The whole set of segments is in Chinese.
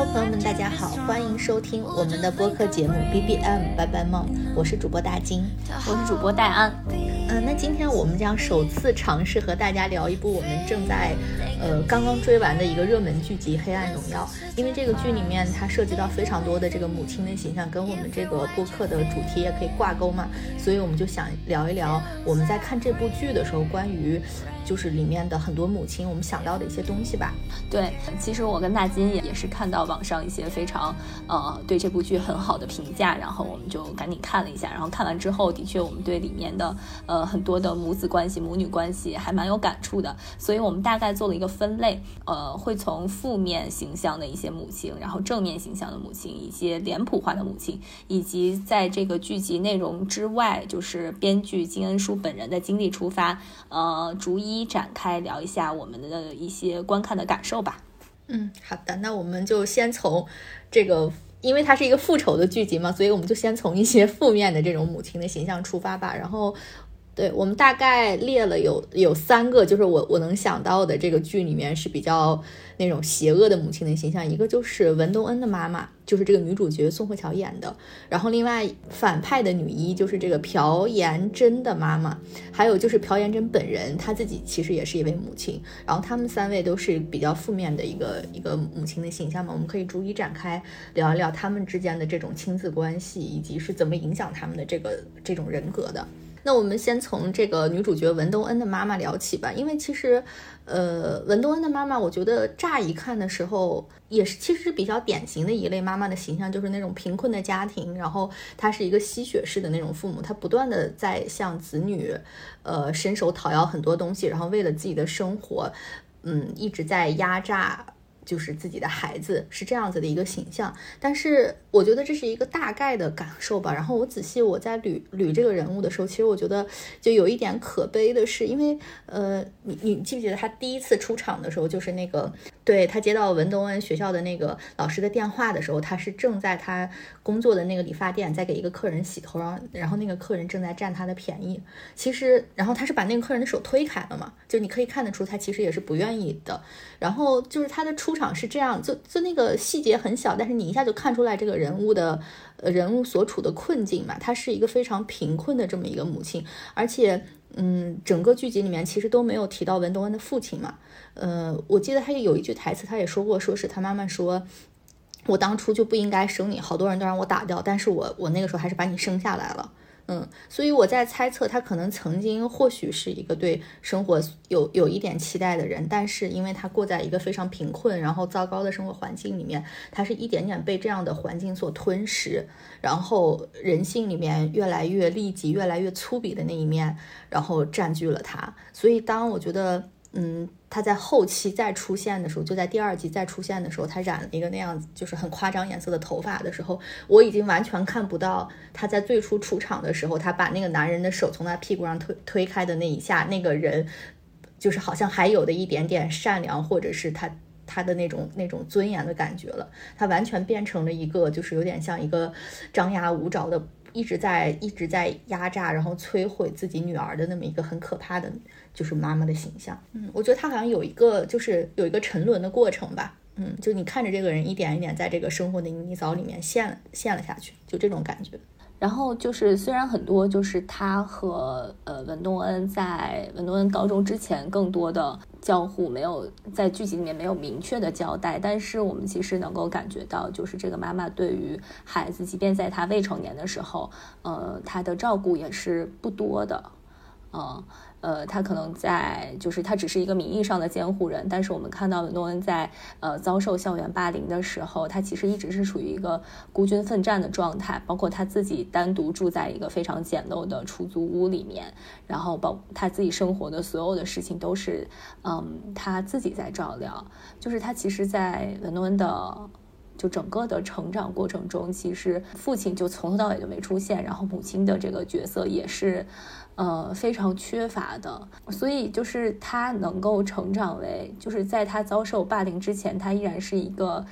Hello，朋友们，大家好，欢迎收听我们的播客节目 B B M 拜拜梦，我是主播大金，我是主播戴安。嗯，那今天我们将首次尝试和大家聊一部我们正在呃刚刚追完的一个热门剧集《黑暗荣耀》，因为这个剧里面它涉及到非常多的这个母亲的形象，跟我们这个播客的主题也可以挂钩嘛，所以我们就想聊一聊我们在看这部剧的时候关于。就是里面的很多母亲，我们想到的一些东西吧。对，其实我跟大金也也是看到网上一些非常呃对这部剧很好的评价，然后我们就赶紧看了一下。然后看完之后，的确我们对里面的呃很多的母子关系、母女关系还蛮有感触的。所以我们大概做了一个分类，呃，会从负面形象的一些母亲，然后正面形象的母亲，一些脸谱化的母亲，以及在这个剧集内容之外，就是编剧金恩淑本人的经历出发，呃，逐一。一展开聊一下我们的一些观看的感受吧。嗯，好的，那我们就先从这个，因为它是一个复仇的剧集嘛，所以我们就先从一些负面的这种母亲的形象出发吧。然后。对我们大概列了有有三个，就是我我能想到的这个剧里面是比较那种邪恶的母亲的形象，一个就是文东恩的妈妈，就是这个女主角宋慧乔演的，然后另外反派的女一就是这个朴妍珍的妈妈，还有就是朴妍珍本人，她自己其实也是一位母亲，然后他们三位都是比较负面的一个一个母亲的形象嘛，我们可以逐一展开聊一聊他们之间的这种亲子关系，以及是怎么影响他们的这个这种人格的。那我们先从这个女主角文东恩的妈妈聊起吧，因为其实，呃，文东恩的妈妈，我觉得乍一看的时候也是其实是比较典型的一类妈妈的形象，就是那种贫困的家庭，然后她是一个吸血式的那种父母，她不断的在向子女，呃，伸手讨要很多东西，然后为了自己的生活，嗯，一直在压榨。就是自己的孩子是这样子的一个形象，但是我觉得这是一个大概的感受吧。然后我仔细我在捋捋这个人物的时候，其实我觉得就有一点可悲的是，因为呃，你你记不记得他第一次出场的时候，就是那个对他接到文东恩学校的那个老师的电话的时候，他是正在他工作的那个理发店在给一个客人洗头，然后然后那个客人正在占他的便宜。其实，然后他是把那个客人的手推开了嘛，就你可以看得出他其实也是不愿意的。然后就是他的出。场是这样，就就那个细节很小，但是你一下就看出来这个人物的人物所处的困境嘛。他是一个非常贫困的这么一个母亲，而且嗯，整个剧集里面其实都没有提到文东恩的父亲嘛。呃，我记得他有一句台词，他也说过，说是他妈妈说，我当初就不应该生你，好多人都让我打掉，但是我我那个时候还是把你生下来了。嗯，所以我在猜测，他可能曾经或许是一个对生活有有一点期待的人，但是因为他过在一个非常贫困然后糟糕的生活环境里面，他是一点点被这样的环境所吞噬，然后人性里面越来越利己、越来越粗鄙的那一面，然后占据了他。所以当我觉得。嗯，他在后期再出现的时候，就在第二集再出现的时候，他染了一个那样子，就是很夸张颜色的头发的时候，我已经完全看不到他在最初出场的时候，他把那个男人的手从他屁股上推推开的那一下，那个人就是好像还有的一点点善良，或者是他他的那种那种尊严的感觉了。他完全变成了一个，就是有点像一个张牙舞爪的，一直在一直在压榨，然后摧毁自己女儿的那么一个很可怕的。就是妈妈的形象，嗯，我觉得他好像有一个，就是有一个沉沦的过程吧，嗯，就你看着这个人一点一点在这个生活的泥沼里面陷陷了下去，就这种感觉。然后就是虽然很多就是他和呃文东恩在文东恩高中之前更多的交互没有在剧集里面没有明确的交代，但是我们其实能够感觉到，就是这个妈妈对于孩子，即便在他未成年的时候，呃，他的照顾也是不多的，嗯。呃，呃他可能在，就是他只是一个名义上的监护人，但是我们看到诺恩在呃遭受校园霸凌的时候，他其实一直是处于一个孤军奋战的状态，包括他自己单独住在一个非常简陋的出租屋里面，然后包他自己生活的所有的事情都是嗯他自己在照料，就是他其实，在文诺恩的就整个的成长过程中，其实父亲就从头到尾就没出现，然后母亲的这个角色也是。呃，非常缺乏的，所以就是他能够成长为，就是在他遭受霸凌之前，他依然是一个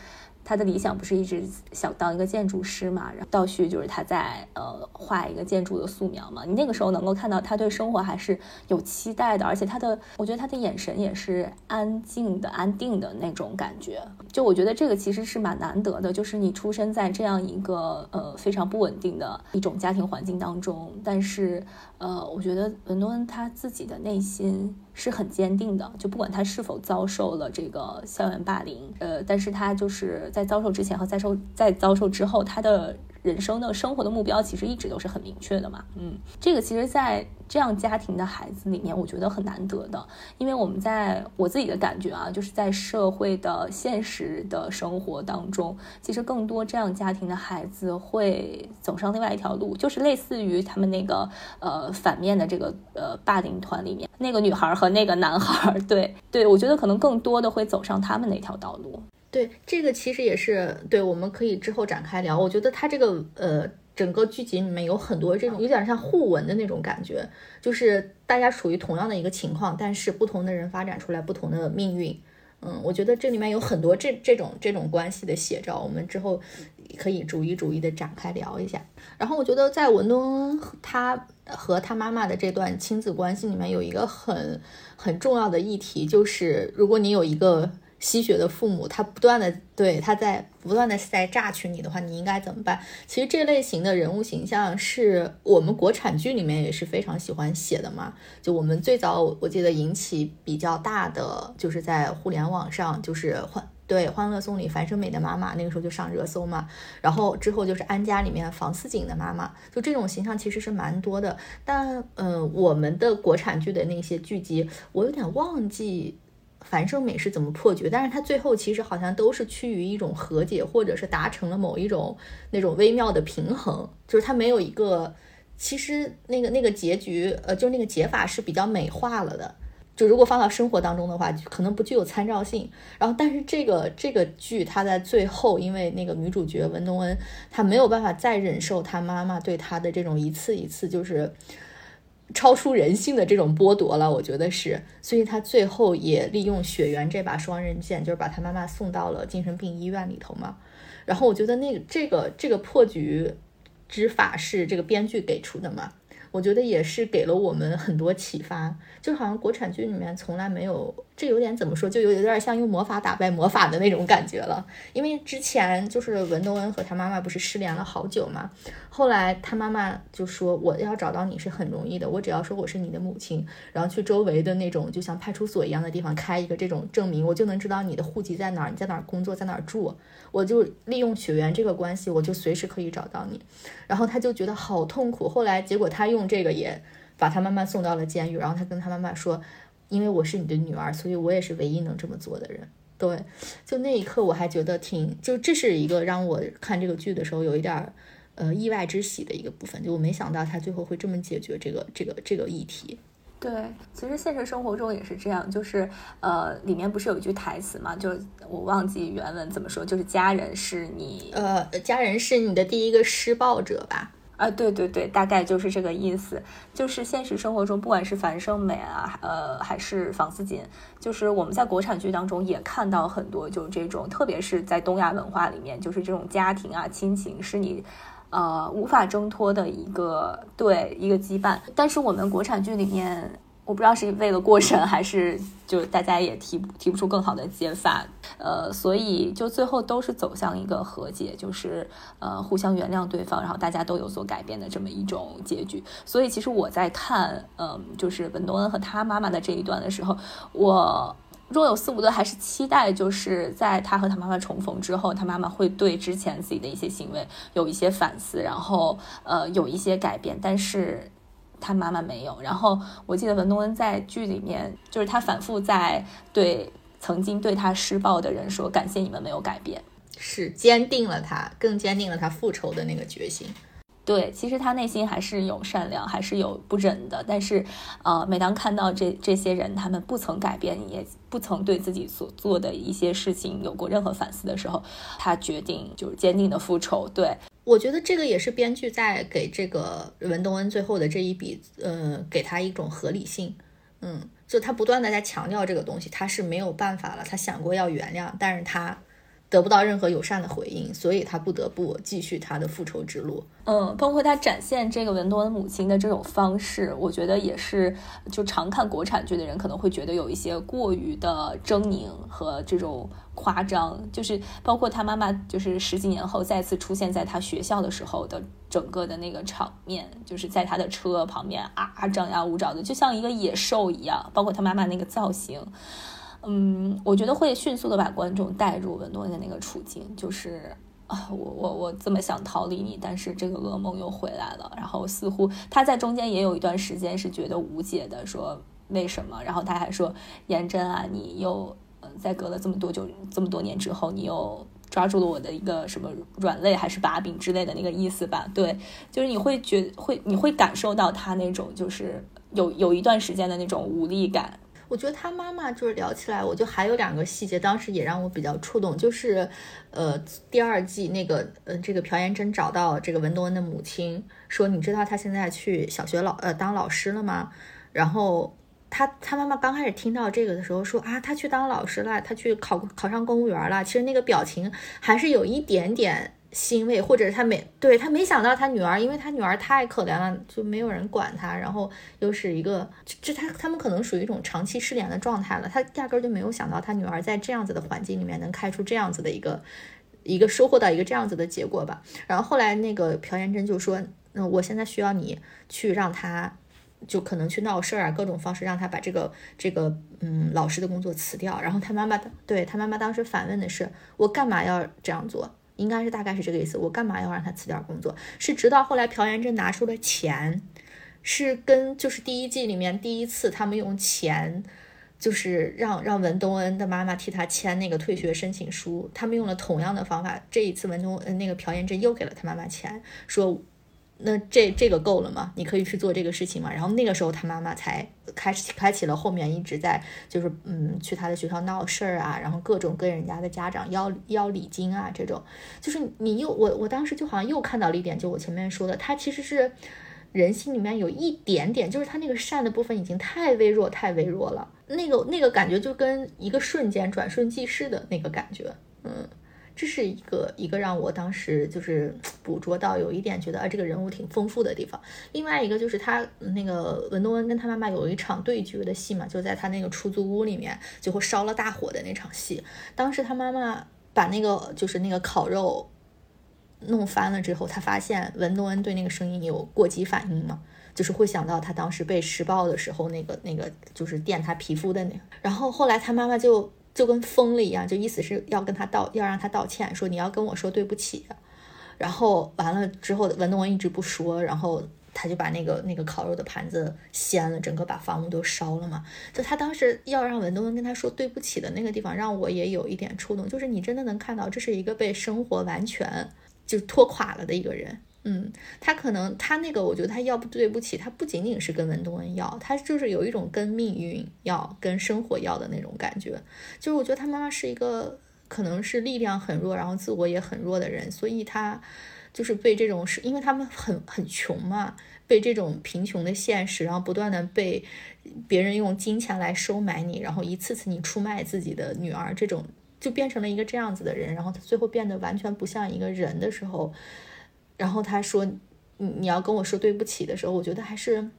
他的理想不是一直想当一个建筑师嘛？然后倒叙就是他在呃画一个建筑的素描嘛。你那个时候能够看到他对生活还是有期待的，而且他的，我觉得他的眼神也是安静的、安定的那种感觉。就我觉得这个其实是蛮难得的，就是你出生在这样一个呃非常不稳定的一种家庭环境当中，但是呃，我觉得文多恩他自己的内心。是很坚定的，就不管他是否遭受了这个校园霸凌，呃，但是他就是在遭受之前和在受在遭受之后，他的。人生的生活的目标其实一直都是很明确的嘛，嗯，这个其实，在这样家庭的孩子里面，我觉得很难得的，因为我们在我自己的感觉啊，就是在社会的现实的生活当中，其实更多这样家庭的孩子会走上另外一条路，就是类似于他们那个呃反面的这个呃霸凌团里面那个女孩和那个男孩，对对，我觉得可能更多的会走上他们那条道路。对，这个其实也是对，我们可以之后展开聊。我觉得它这个呃，整个剧集里面有很多这种有点像互文的那种感觉，就是大家处于同样的一个情况，但是不同的人发展出来不同的命运。嗯，我觉得这里面有很多这这种这种关系的写照，我们之后可以逐一逐一的展开聊一下。然后我觉得在文东他和他妈妈的这段亲子关系里面，有一个很很重要的议题，就是如果你有一个。吸血的父母，他不断的对他在不断的在榨取你的话，你应该怎么办？其实这类型的人物形象是我们国产剧里面也是非常喜欢写的嘛。就我们最早我记得引起比较大的，就是在互联网上，就是欢对《欢乐颂》里樊胜美的妈妈，那个时候就上热搜嘛。然后之后就是《安家》里面房似锦的妈妈，就这种形象其实是蛮多的。但嗯，我们的国产剧的那些剧集，我有点忘记。樊胜美是怎么破局？但是他最后其实好像都是趋于一种和解，或者是达成了某一种那种微妙的平衡，就是他没有一个，其实那个那个结局，呃，就是那个解法是比较美化了的。就如果放到生活当中的话，可能不具有参照性。然后，但是这个这个剧，他在最后，因为那个女主角文东恩，她没有办法再忍受她妈妈对她的这种一次一次就是。超出人性的这种剥夺了，我觉得是，所以他最后也利用血缘这把双刃剑，就是把他妈妈送到了精神病医院里头嘛。然后我觉得那个这个这个破局之法是这个编剧给出的嘛。我觉得也是给了我们很多启发，就好像国产剧里面从来没有，这有点怎么说，就有有点像用魔法打败魔法的那种感觉了。因为之前就是文东恩和他妈妈不是失联了好久嘛，后来他妈妈就说我要找到你是很容易的，我只要说我是你的母亲，然后去周围的那种就像派出所一样的地方开一个这种证明，我就能知道你的户籍在哪儿，你在哪儿工作，在哪儿住。我就利用血缘这个关系，我就随时可以找到你。然后他就觉得好痛苦。后来结果他用这个也把他妈妈送到了监狱。然后他跟他妈妈说：“因为我是你的女儿，所以我也是唯一能这么做的人。”对，就那一刻我还觉得挺，就这是一个让我看这个剧的时候有一点呃意外之喜的一个部分。就我没想到他最后会这么解决这个这个这个议题。对，其实现实生活中也是这样，就是呃，里面不是有一句台词嘛，就我忘记原文怎么说，就是家人是你，呃，家人是你的第一个施暴者吧？啊，对对对，大概就是这个意思。就是现实生活中，不管是樊胜美啊，呃，还是房思锦，就是我们在国产剧当中也看到很多，就这种，特别是在东亚文化里面，就是这种家庭啊、亲情是你。呃，无法挣脱的一个对一个羁绊，但是我们国产剧里面，我不知道是为了过审，还是就大家也提提不出更好的解法，呃，所以就最后都是走向一个和解，就是呃互相原谅对方，然后大家都有所改变的这么一种结局。所以其实我在看，嗯，就是文东恩和他妈妈的这一段的时候，我。若有似无的，还是期待，就是在他和他妈妈重逢之后，他妈妈会对之前自己的一些行为有一些反思，然后呃有一些改变。但是他妈妈没有。然后我记得文东恩在剧里面，就是他反复在对曾经对他施暴的人说：“感谢你们没有改变。”是坚定了他，更坚定了他复仇的那个决心。对，其实他内心还是有善良，还是有不忍的。但是，呃，每当看到这这些人，他们不曾改变，也不曾对自己所做的一些事情有过任何反思的时候，他决定就是坚定的复仇。对我觉得这个也是编剧在给这个文东恩最后的这一笔，呃，给他一种合理性。嗯，就他不断的在强调这个东西，他是没有办法了。他想过要原谅，但是他得不到任何友善的回应，所以他不得不继续他的复仇之路。嗯，包括他展现这个文多的母亲的这种方式，我觉得也是，就常看国产剧的人可能会觉得有一些过于的狰狞和这种夸张。就是包括他妈妈，就是十几年后再次出现在他学校的时候的整个的那个场面，就是在他的车旁边啊张牙舞爪的，就像一个野兽一样。包括他妈妈那个造型。嗯，我觉得会迅速的把观众带入文东的那个处境，就是啊，我我我这么想逃离你，但是这个噩梦又回来了。然后似乎他在中间也有一段时间是觉得无解的，说为什么？然后他还说颜真啊，你又嗯，在隔了这么多久这么多年之后，你又抓住了我的一个什么软肋还是把柄之类的那个意思吧？对，就是你会觉会你会感受到他那种就是有有一段时间的那种无力感。我觉得他妈妈就是聊起来，我就还有两个细节，当时也让我比较触动，就是，呃，第二季那个，呃，这个朴妍珍找到这个文东恩的母亲，说你知道他现在去小学老呃当老师了吗？然后他他妈妈刚开始听到这个的时候说啊，他去当老师了，他去考考上公务员了，其实那个表情还是有一点点。欣慰，或者是他没对他没想到他女儿，因为他女儿太可怜了，就没有人管他，然后又是一个，这他他们可能属于一种长期失联的状态了，他压根就没有想到他女儿在这样子的环境里面能开出这样子的一个一个收获到一个这样子的结果吧。然后后来那个朴妍珍就说，嗯，我现在需要你去让他，就可能去闹事儿啊，各种方式让他把这个这个嗯老师的工作辞掉。然后他妈妈对他妈妈当时反问的是，我干嘛要这样做？应该是大概是这个意思。我干嘛要让他辞掉工作？是直到后来朴妍珍拿出了钱，是跟就是第一季里面第一次他们用钱，就是让让文东恩的妈妈替他签那个退学申请书。他们用了同样的方法。这一次文东恩那个朴妍珍又给了他妈妈钱，说。那这这个够了吗？你可以去做这个事情吗？然后那个时候他妈妈才开始开启了后面一直在就是嗯去他的学校闹事儿啊，然后各种跟人家的家长要要礼金啊这种，就是你又我我当时就好像又看到了一点，就我前面说的，他其实是人心里面有一点点，就是他那个善的部分已经太微弱太微弱了，那个那个感觉就跟一个瞬间转瞬即逝的那个感觉，嗯。这是一个一个让我当时就是 捕捉到有一点觉得啊这个人物挺丰富的地方。另外一个就是他那个文东恩跟他妈妈有一场对决的戏嘛，就在他那个出租屋里面，最后烧了大火的那场戏。当时他妈妈把那个就是那个烤肉弄翻了之后，他发现文东恩对那个声音有过激反应嘛，就是会想到他当时被施暴的时候那个那个就是电他皮肤的那个。然后后来他妈妈就。就跟疯了一样，就意思是要跟他道，要让他道歉，说你要跟我说对不起。然后完了之后，文东文一直不说，然后他就把那个那个烤肉的盘子掀了，整个把房屋都烧了嘛。就他当时要让文东文跟他说对不起的那个地方，让我也有一点触动，就是你真的能看到，这是一个被生活完全就拖垮了的一个人。嗯，他可能他那个，我觉得他要不对不起，他不仅仅是跟文东恩要，他就是有一种跟命运要、跟生活要的那种感觉。就是我觉得他妈妈是一个可能是力量很弱，然后自我也很弱的人，所以他就是被这种是因为他们很很穷嘛，被这种贫穷的现实，然后不断的被别人用金钱来收买你，然后一次次你出卖自己的女儿，这种就变成了一个这样子的人，然后他最后变得完全不像一个人的时候。然后他说：“你你要跟我说对不起的时候，我觉得还是，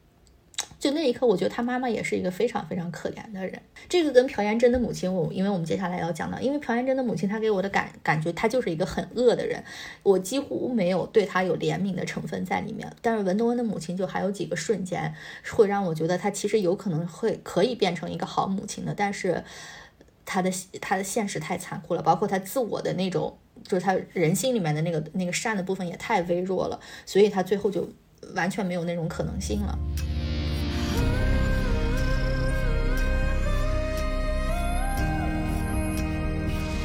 就那一刻，我觉得他妈妈也是一个非常非常可怜的人。这个跟朴妍珍的母亲，我因为我们接下来要讲到，因为朴妍珍的母亲，她给我的感感觉，她就是一个很恶的人，我几乎没有对她有怜悯的成分在里面。但是文东恩的母亲，就还有几个瞬间会让我觉得她其实有可能会可以变成一个好母亲的，但是她的她的现实太残酷了，包括她自我的那种。”就是他人心里面的那个那个善的部分也太微弱了，所以他最后就完全没有那种可能性了。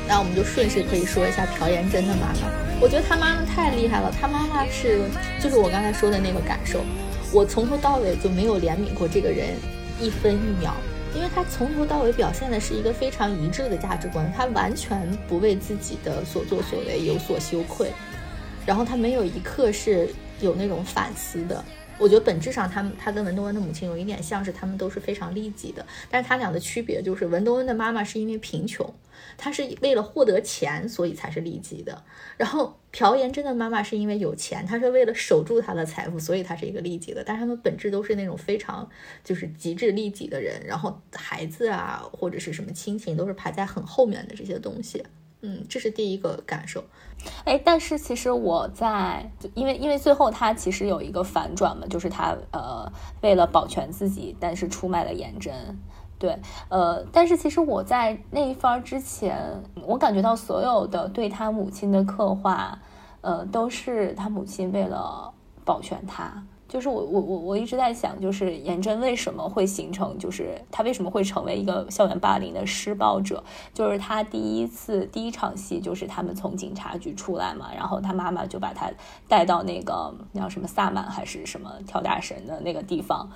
那我们就顺势可以说一下朴妍珍的妈妈，我觉得她妈妈太厉害了。她妈妈是就是我刚才说的那个感受，我从头到尾就没有怜悯过这个人一分一秒。因为他从头到尾表现的是一个非常一致的价值观，他完全不为自己的所作所为有所羞愧，然后他没有一刻是有那种反思的，我觉得本质上，他们他跟文东恩的母亲有一点像是，他们都是非常利己的。但是他俩的区别就是，文东恩的妈妈是因为贫穷，她是为了获得钱，所以才是利己的。然后朴妍珍的妈妈是因为有钱，她是为了守住她的财富，所以她是一个利己的。但是他们本质都是那种非常就是极致利己的人。然后孩子啊，或者是什么亲情，都是排在很后面的这些东西。嗯，这是第一个感受。哎，但是其实我在，因为因为最后他其实有一个反转嘛，就是他呃为了保全自己，但是出卖了颜真。对，呃，但是其实我在那一番之前，我感觉到所有的对他母亲的刻画，呃，都是他母亲为了保全他。就是我我我我一直在想，就是颜真为什么会形成，就是他为什么会成为一个校园霸凌的施暴者？就是他第一次第一场戏，就是他们从警察局出来嘛，然后他妈妈就把他带到那个叫什么萨满还是什么跳大神的那个地方，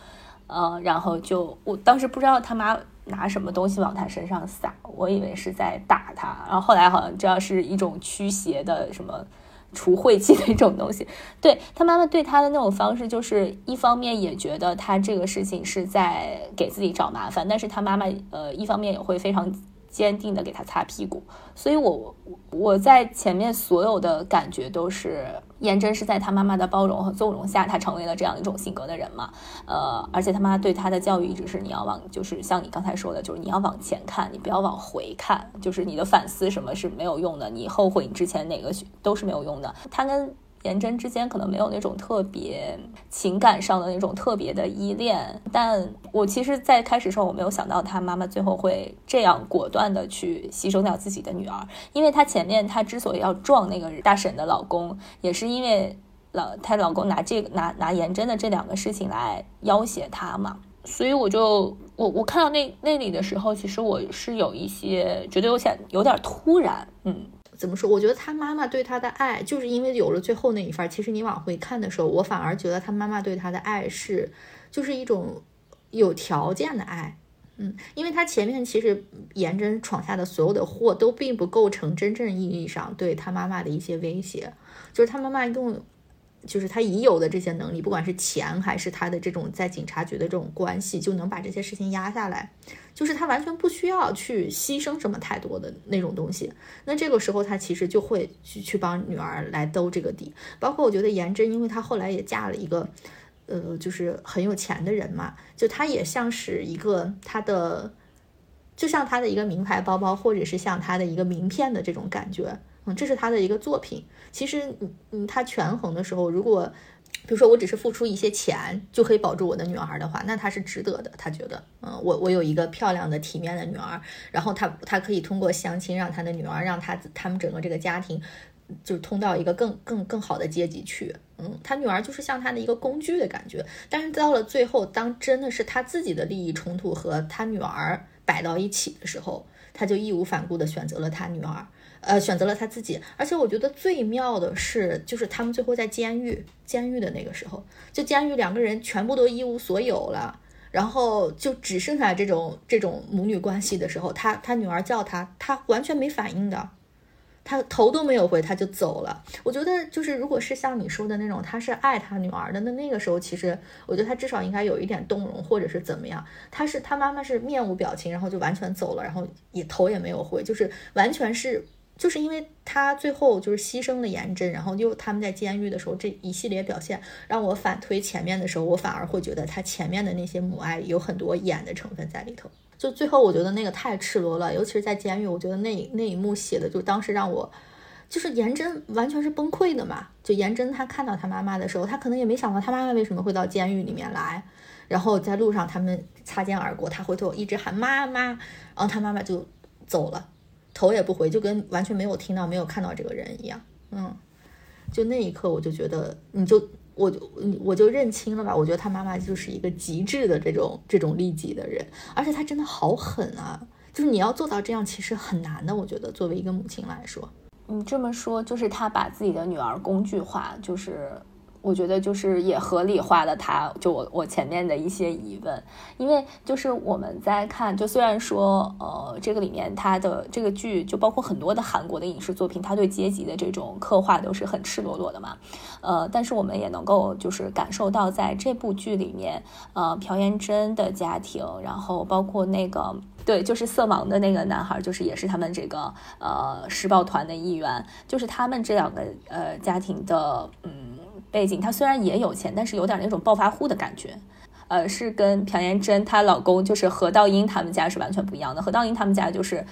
呃，然后就我当时不知道他妈拿什么东西往他身上撒，我以为是在打他，然后后来好像知道是一种驱邪的什么。除晦气的一种东西，对他妈妈对他的那种方式，就是一方面也觉得他这个事情是在给自己找麻烦，但是他妈妈呃一方面也会非常。坚定的给他擦屁股，所以我我在前面所有的感觉都是颜真是在他妈妈的包容和纵容下，他成为了这样一种性格的人嘛。呃，而且他妈对他的教育一直是你要往，就是像你刚才说的，就是你要往前看，你不要往回看，就是你的反思什么是没有用的，你后悔你之前哪个都是没有用的。他跟颜真之间可能没有那种特别情感上的那种特别的依恋，但我其实，在开始时候我没有想到他妈妈最后会这样果断的去牺牲掉自己的女儿，因为她前面她之所以要撞那个大婶的老公，也是因为老她老公拿这个拿拿颜真的这两个事情来要挟她嘛，所以我就我我看到那那里的时候，其实我是有一些觉得有点有点突然，嗯。怎么说？我觉得他妈妈对他的爱，就是因为有了最后那一份。其实你往回看的时候，我反而觉得他妈妈对他的爱是，就是一种有条件的爱。嗯，因为他前面其实颜真闯下的所有的祸，都并不构成真正意义上对他妈妈的一些威胁。就是他妈妈用。就是他已有的这些能力，不管是钱还是他的这种在警察局的这种关系，就能把这些事情压下来。就是他完全不需要去牺牲什么太多的那种东西。那这个时候他其实就会去去帮女儿来兜这个底。包括我觉得颜真，因为她后来也嫁了一个，呃，就是很有钱的人嘛，就她也像是一个她的，就像她的一个名牌包包，或者是像她的一个名片的这种感觉。这是他的一个作品。其实，嗯嗯，他权衡的时候，如果比如说我只是付出一些钱就可以保住我的女儿的话，那他是值得的。他觉得，嗯，我我有一个漂亮的、体面的女儿，然后他他可以通过相亲让他的女儿，让他他们整个这个家庭就是通到一个更更更好的阶级去。嗯，他女儿就是像他的一个工具的感觉。但是到了最后，当真的是他自己的利益冲突和他女儿摆到一起的时候，他就义无反顾地选择了他女儿。呃，选择了他自己，而且我觉得最妙的是，就是他们最后在监狱，监狱的那个时候，就监狱两个人全部都一无所有了，然后就只剩下这种这种母女关系的时候，他他女儿叫他，他完全没反应的，他头都没有回，他就走了。我觉得就是如果是像你说的那种，他是爱他女儿的，那那个时候其实我觉得他至少应该有一点动容，或者是怎么样。他是他妈妈是面无表情，然后就完全走了，然后也头也没有回，就是完全是。就是因为他最后就是牺牲了颜真，然后又他们在监狱的时候这一系列表现，让我反推前面的时候，我反而会觉得他前面的那些母爱有很多演的成分在里头。就最后我觉得那个太赤裸了，尤其是在监狱，我觉得那那一幕写的就当时让我就是颜真完全是崩溃的嘛。就颜真他看到他妈妈的时候，他可能也没想到他妈妈为什么会到监狱里面来，然后在路上他们擦肩而过，他回头一直喊妈妈，然后他妈妈就走了。头也不回，就跟完全没有听到、没有看到这个人一样。嗯，就那一刻，我就觉得，你就，我就，我就认清了吧。我觉得他妈妈就是一个极致的这种、这种利己的人，而且他真的好狠啊！就是你要做到这样，其实很难的。我觉得作为一个母亲来说，你这么说，就是他把自己的女儿工具化，就是我觉得就是也合理化了他，就我我前面的一些疑问，因为就是我们在看，就虽然说呃这个里面他的这个剧就包括很多的韩国的影视作品，他对阶级的这种刻画都是很赤裸裸的嘛，呃，但是我们也能够就是感受到在这部剧里面，呃朴妍珍的家庭，然后包括那个对，就是色盲的那个男孩，就是也是他们这个呃施暴团的一员，就是他们这两个呃家庭的嗯。背景，她虽然也有钱，但是有点那种暴发户的感觉，呃，是跟朴妍珍她老公就是何道英他们家是完全不一样的。何道英他们家就是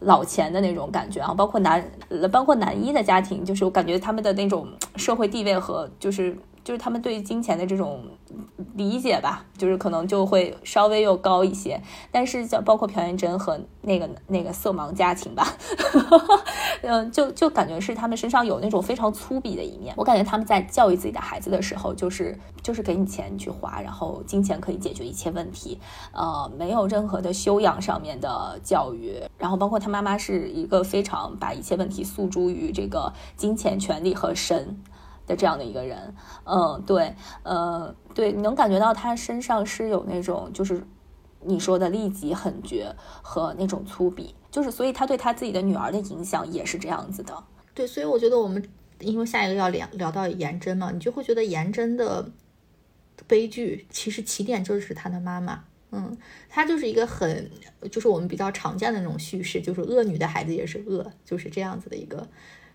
老钱的那种感觉啊，包括男，包括男一的家庭，就是我感觉他们的那种社会地位和就是就是他们对金钱的这种。理解吧，就是可能就会稍微又高一些，但是像包括朴元珍和那个那个色盲家庭吧，嗯，就就感觉是他们身上有那种非常粗鄙的一面。我感觉他们在教育自己的孩子的时候，就是就是给你钱去花，然后金钱可以解决一切问题，呃，没有任何的修养上面的教育。然后包括他妈妈是一个非常把一切问题诉诸于这个金钱、权力和神。这样的一个人，嗯，对，呃，对，你能感觉到他身上是有那种，就是你说的利己狠绝和那种粗鄙，就是所以他对他自己的女儿的影响也是这样子的。对，所以我觉得我们因为下一个要聊聊到颜真嘛，你就会觉得颜真的悲剧其实起点就是他的妈妈，嗯，他就是一个很，就是我们比较常见的那种叙事，就是恶女的孩子也是恶，就是这样子的一个。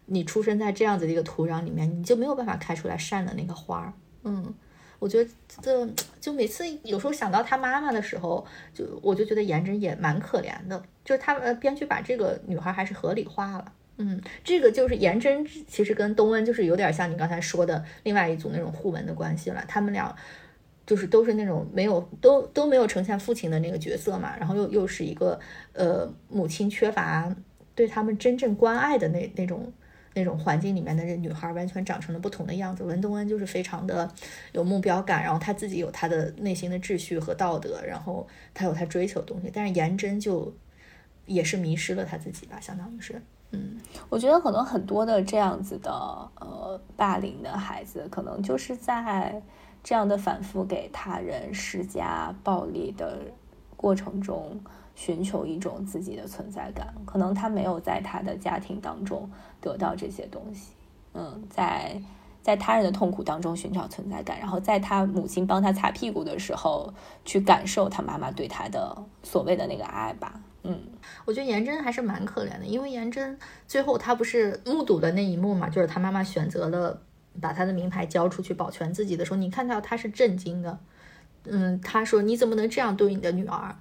你出生在这样子的一个土壤里面，你就没有办法开出来善的那个花儿。嗯，我觉得这 就每次有时候想到他妈妈的时候，就我就觉得颜真也蛮可怜的。就是他呃编剧把这个女孩还是合理化了。嗯，这个就是颜真其实跟东恩就是有点像你刚才说的另外一组那种互文的关系了。他们俩就是都是那种没有都都没有呈现父亲的那个角色嘛，然后又又是一个呃母亲缺乏对他们真正关爱的那那种。那种环境里面的这女孩完全长成了不同的样子。文东恩就是非常的有目标感，然后他自己有他的内心的秩序和道德，然后他有他追求的东西。但是颜真就也是迷失了他自己吧，相当于是。嗯，我觉得可能很多的这样子的呃霸凌的孩子，可能就是在这样的反复给他人施加暴力的过程中。寻求一种自己的存在感，可能他没有在他的家庭当中得到这些东西，嗯，在在他人的痛苦当中寻找存在感，然后在他母亲帮他擦屁股的时候去感受他妈妈对他的所谓的那个爱吧，嗯，我觉得颜真还是蛮可怜的，因为颜真最后他不是目睹的那一幕嘛，就是他妈妈选择了把他的名牌交出去保全自己的时候，你看到他是震惊的，嗯，他说你怎么能这样对你的女儿？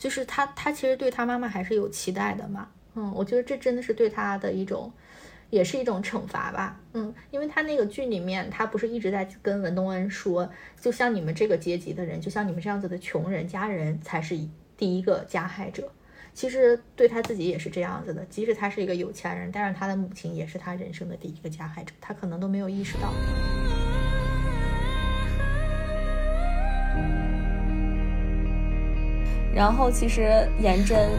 就是他，他其实对他妈妈还是有期待的嘛。嗯，我觉得这真的是对他的一种，也是一种惩罚吧。嗯，因为他那个剧里面，他不是一直在跟文东恩说，就像你们这个阶级的人，就像你们这样子的穷人家人才是第一个加害者。其实对他自己也是这样子的，即使他是一个有钱人，但是他的母亲也是他人生的第一个加害者，他可能都没有意识到。然后，其实颜真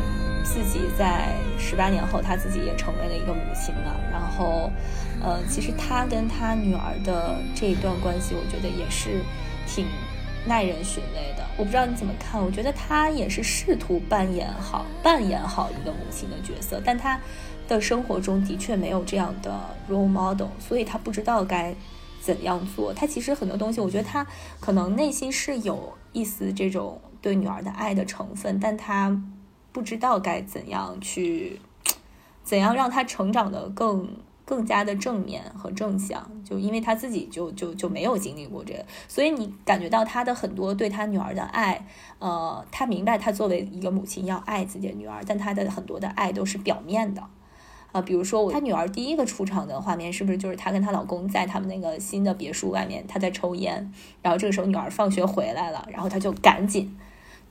自己在十八年后，她自己也成为了一个母亲了。然后，呃，其实她跟她女儿的这一段关系，我觉得也是挺耐人寻味的。我不知道你怎么看？我觉得她也是试图扮演好扮演好一个母亲的角色，但她的生活中的确没有这样的 role model，所以她不知道该怎样做。她其实很多东西，我觉得她可能内心是有一丝这种。对女儿的爱的成分，但他不知道该怎样去，怎样让她成长的更更加的正面和正向。就因为他自己就就就没有经历过这个，所以你感觉到他的很多对他女儿的爱，呃，他明白他作为一个母亲要爱自己的女儿，但他的很多的爱都是表面的。啊，比如说他女儿第一个出场的画面，是不是就是她跟她老公在他们那个新的别墅外面，她在抽烟，然后这个时候女儿放学回来了，然后他就赶紧。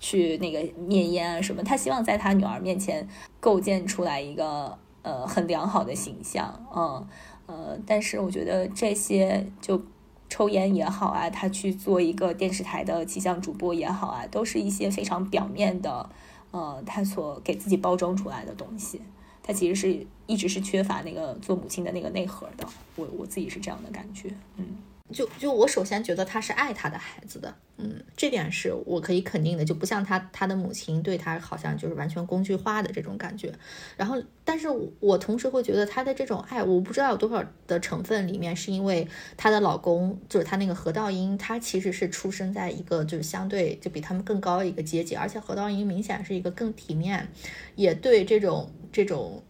去那个灭烟啊什么，他希望在他女儿面前构建出来一个呃很良好的形象，嗯呃，但是我觉得这些就抽烟也好啊，他去做一个电视台的气象主播也好啊，都是一些非常表面的，呃，他所给自己包装出来的东西，他其实是一直是缺乏那个做母亲的那个内核的，我我自己是这样的感觉，嗯。就就我首先觉得他是爱他的孩子的，嗯，这点是我可以肯定的，就不像他他的母亲对他好像就是完全工具化的这种感觉。然后，但是我同时会觉得他的这种爱，我不知道有多少的成分里面是因为她的老公就是他那个何道英，他其实是出生在一个就是相对就比他们更高一个阶级，而且何道英明显是一个更体面，也对这种这种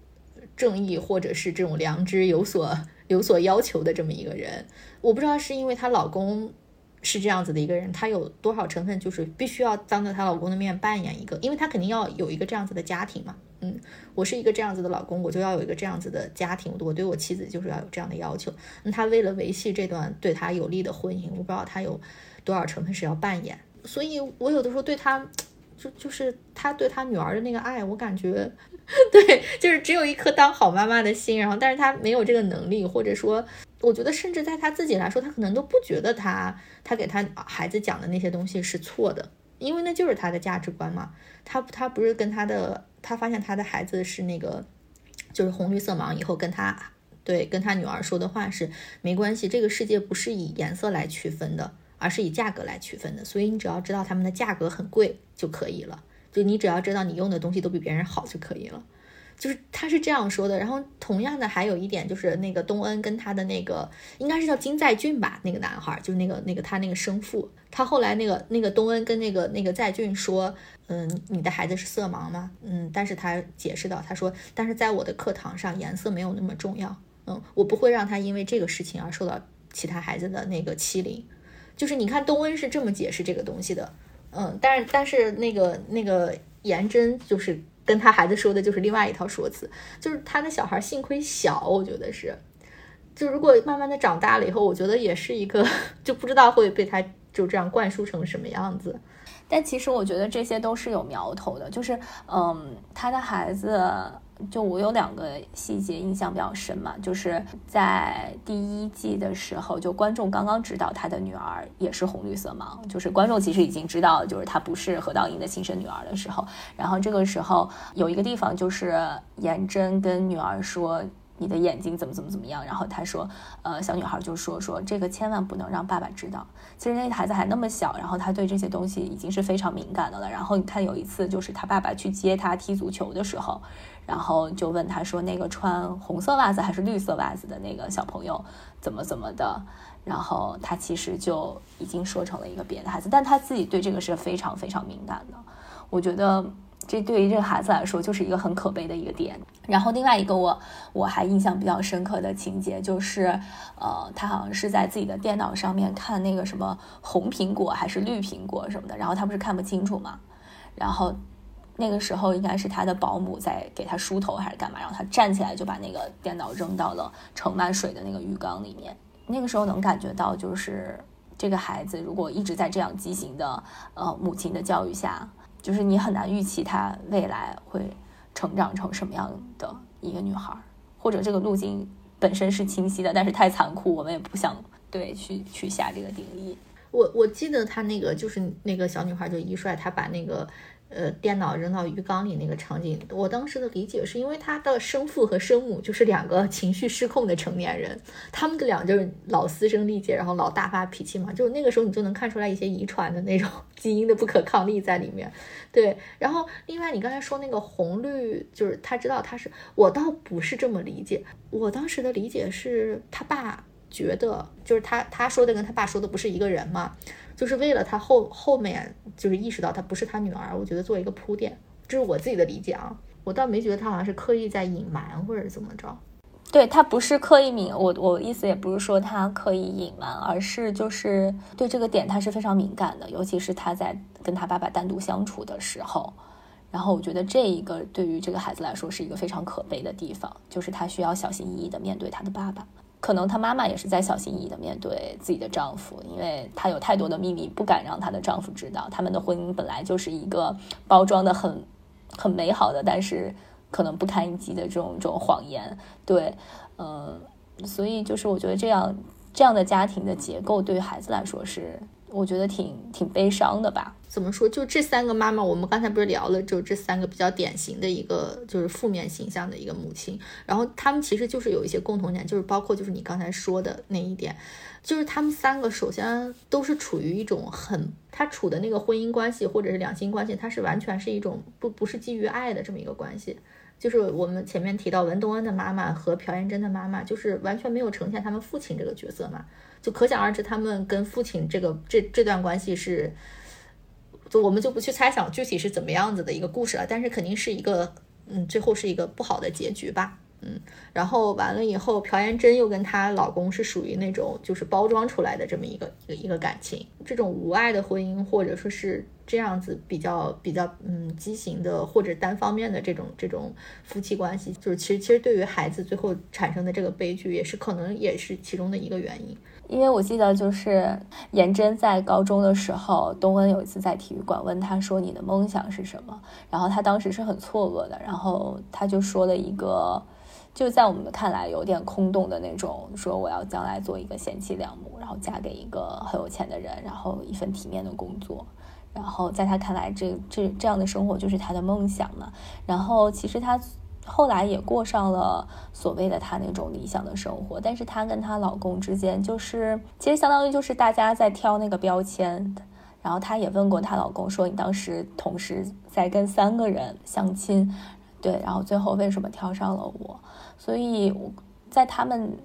正义或者是这种良知有所。有所要求的这么一个人，我不知道是因为她老公是这样子的一个人，她有多少成分就是必须要当着她老公的面扮演一个，因为她肯定要有一个这样子的家庭嘛。嗯，我是一个这样子的老公，我就要有一个这样子的家庭，我对我妻子就是要有这样的要求。那她为了维系这段对她有利的婚姻，我不知道她有多少成分是要扮演。所以我有的时候对她，就就是他对他女儿的那个爱，我感觉。对，就是只有一颗当好妈妈的心，然后，但是他没有这个能力，或者说，我觉得甚至在他自己来说，他可能都不觉得他他给他孩子讲的那些东西是错的，因为那就是他的价值观嘛。他他不是跟他的，他发现他的孩子是那个，就是红绿色盲以后，跟他对跟他女儿说的话是没关系，这个世界不是以颜色来区分的，而是以价格来区分的，所以你只要知道他们的价格很贵就可以了。就你只要知道你用的东西都比别人好就可以了，就是他是这样说的。然后同样的还有一点就是那个东恩跟他的那个应该是叫金在俊吧，那个男孩就是那个那个他那个生父，他后来那个那个东恩跟那个那个在俊说，嗯，你的孩子是色盲吗？嗯，但是他解释到他说，但是在我的课堂上颜色没有那么重要，嗯，我不会让他因为这个事情而受到其他孩子的那个欺凌。就是你看东恩是这么解释这个东西的。嗯，但是但是那个那个颜真就是跟他孩子说的就是另外一套说辞，就是他的小孩幸亏小，我觉得是，就如果慢慢的长大了以后，我觉得也是一个就不知道会被他就这样灌输成什么样子。但其实我觉得这些都是有苗头的，就是嗯，他的孩子。就我有两个细节印象比较深嘛，就是在第一季的时候，就观众刚刚知道他的女儿也是红绿色盲，就是观众其实已经知道，就是他不是何道英的亲生女儿的时候，然后这个时候有一个地方就是颜真跟女儿说。你的眼睛怎么怎么怎么样？然后他说，呃，小女孩就说说这个千万不能让爸爸知道。其实那孩子还那么小，然后他对这些东西已经是非常敏感的了。然后你看有一次就是他爸爸去接他踢足球的时候，然后就问他说那个穿红色袜子还是绿色袜子的那个小朋友怎么怎么的，然后他其实就已经说成了一个别的孩子，但他自己对这个是非常非常敏感的。我觉得。这对于这个孩子来说就是一个很可悲的一个点。然后另外一个我我还印象比较深刻的情节就是，呃，他好像是在自己的电脑上面看那个什么红苹果还是绿苹果什么的，然后他不是看不清楚嘛，然后那个时候应该是他的保姆在给他梳头还是干嘛，然后他站起来就把那个电脑扔到了盛满水的那个浴缸里面。那个时候能感觉到就是这个孩子如果一直在这样畸形的呃母亲的教育下。就是你很难预期她未来会成长成什么样的一个女孩，或者这个路径本身是清晰的，但是太残酷，我们也不想对去去下这个定义。我我记得她那个就是那个小女孩就一帅，她把那个。呃，电脑扔到鱼缸里那个场景，我当时的理解是因为他的生父和生母就是两个情绪失控的成年人，他们的俩就是老嘶声力竭，然后老大发脾气嘛，就是那个时候你就能看出来一些遗传的那种基因的不可抗力在里面。对，然后另外你刚才说那个红绿，就是他知道他是，我倒不是这么理解，我当时的理解是他爸觉得，就是他他说的跟他爸说的不是一个人嘛。就是为了他后后面就是意识到她不是他女儿，我觉得做一个铺垫，这是我自己的理解啊。我倒没觉得他好像是刻意在隐瞒或者怎么着。对他不是刻意敏，我我意思也不是说他刻意隐瞒，而是就是对这个点他是非常敏感的，尤其是他在跟他爸爸单独相处的时候。然后我觉得这一个对于这个孩子来说是一个非常可悲的地方，就是他需要小心翼翼的面对他的爸爸。可能她妈妈也是在小心翼翼的面对自己的丈夫，因为她有太多的秘密不敢让她的丈夫知道。他们的婚姻本来就是一个包装的很很美好的，但是可能不堪一击的这种这种谎言。对，嗯，所以就是我觉得这样这样的家庭的结构对于孩子来说是，我觉得挺挺悲伤的吧。怎么说？就这三个妈妈，我们刚才不是聊了，就这三个比较典型的一个就是负面形象的一个母亲。然后他们其实就是有一些共同点，就是包括就是你刚才说的那一点，就是他们三个首先都是处于一种很他处的那个婚姻关系或者是两性关系，他是完全是一种不不是基于爱的这么一个关系。就是我们前面提到文东恩的妈妈和朴妍珍的妈妈，就是完全没有呈现他们父亲这个角色嘛，就可想而知他们跟父亲这个这这段关系是。就我们就不去猜想具体是怎么样子的一个故事了，但是肯定是一个，嗯，最后是一个不好的结局吧，嗯，然后完了以后，朴妍珍又跟她老公是属于那种就是包装出来的这么一个一个一个感情，这种无爱的婚姻或者说是这样子比较比较嗯畸形的或者单方面的这种这种夫妻关系，就是其实其实对于孩子最后产生的这个悲剧，也是可能也是其中的一个原因。因为我记得，就是颜真在高中的时候，东恩有一次在体育馆问他说：“你的梦想是什么？”然后他当时是很错愕的，然后他就说了一个，就在我们看来有点空洞的那种，说我要将来做一个贤妻良母，然后嫁给一个很有钱的人，然后一份体面的工作，然后在他看来，这这这样的生活就是他的梦想嘛。然后其实他。后来也过上了所谓的她那种理想的生活，但是她跟她老公之间就是，其实相当于就是大家在挑那个标签。然后她也问过她老公说：“你当时同时在跟三个人相亲，对，然后最后为什么挑上了我？”所以在他们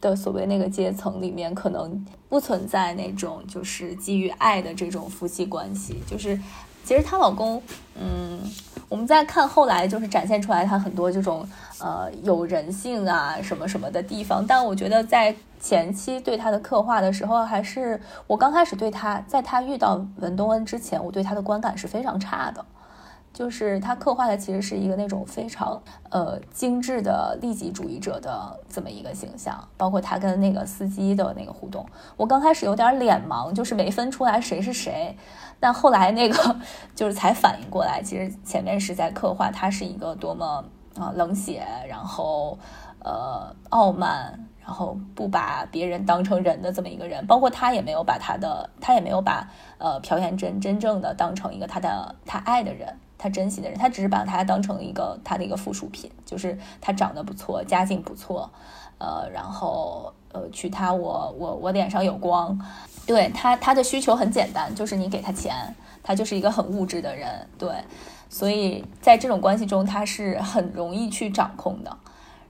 的所谓那个阶层里面，可能不存在那种就是基于爱的这种夫妻关系。就是其实她老公，嗯。我们在看后来就是展现出来她很多这种呃有人性啊什么什么的地方，但我觉得在前期对她的刻画的时候，还是我刚开始对她，在她遇到文东恩之前，我对她的观感是非常差的。就是他刻画的其实是一个那种非常呃精致的利己主义者的这么一个形象，包括他跟那个司机的那个互动，我刚开始有点脸盲，就是没分出来谁是谁，但后来那个就是才反应过来，其实前面是在刻画他是一个多么啊冷血，然后呃傲慢，然后不把别人当成人的这么一个人，包括他也没有把他的他也没有把呃朴妍真真正的当成一个他的他爱的人。他珍惜的人，他只是把他当成一个他的一个附属品，就是他长得不错，家境不错，呃，然后呃，娶她我我我脸上有光，对他他的需求很简单，就是你给他钱，他就是一个很物质的人，对，所以在这种关系中，他是很容易去掌控的。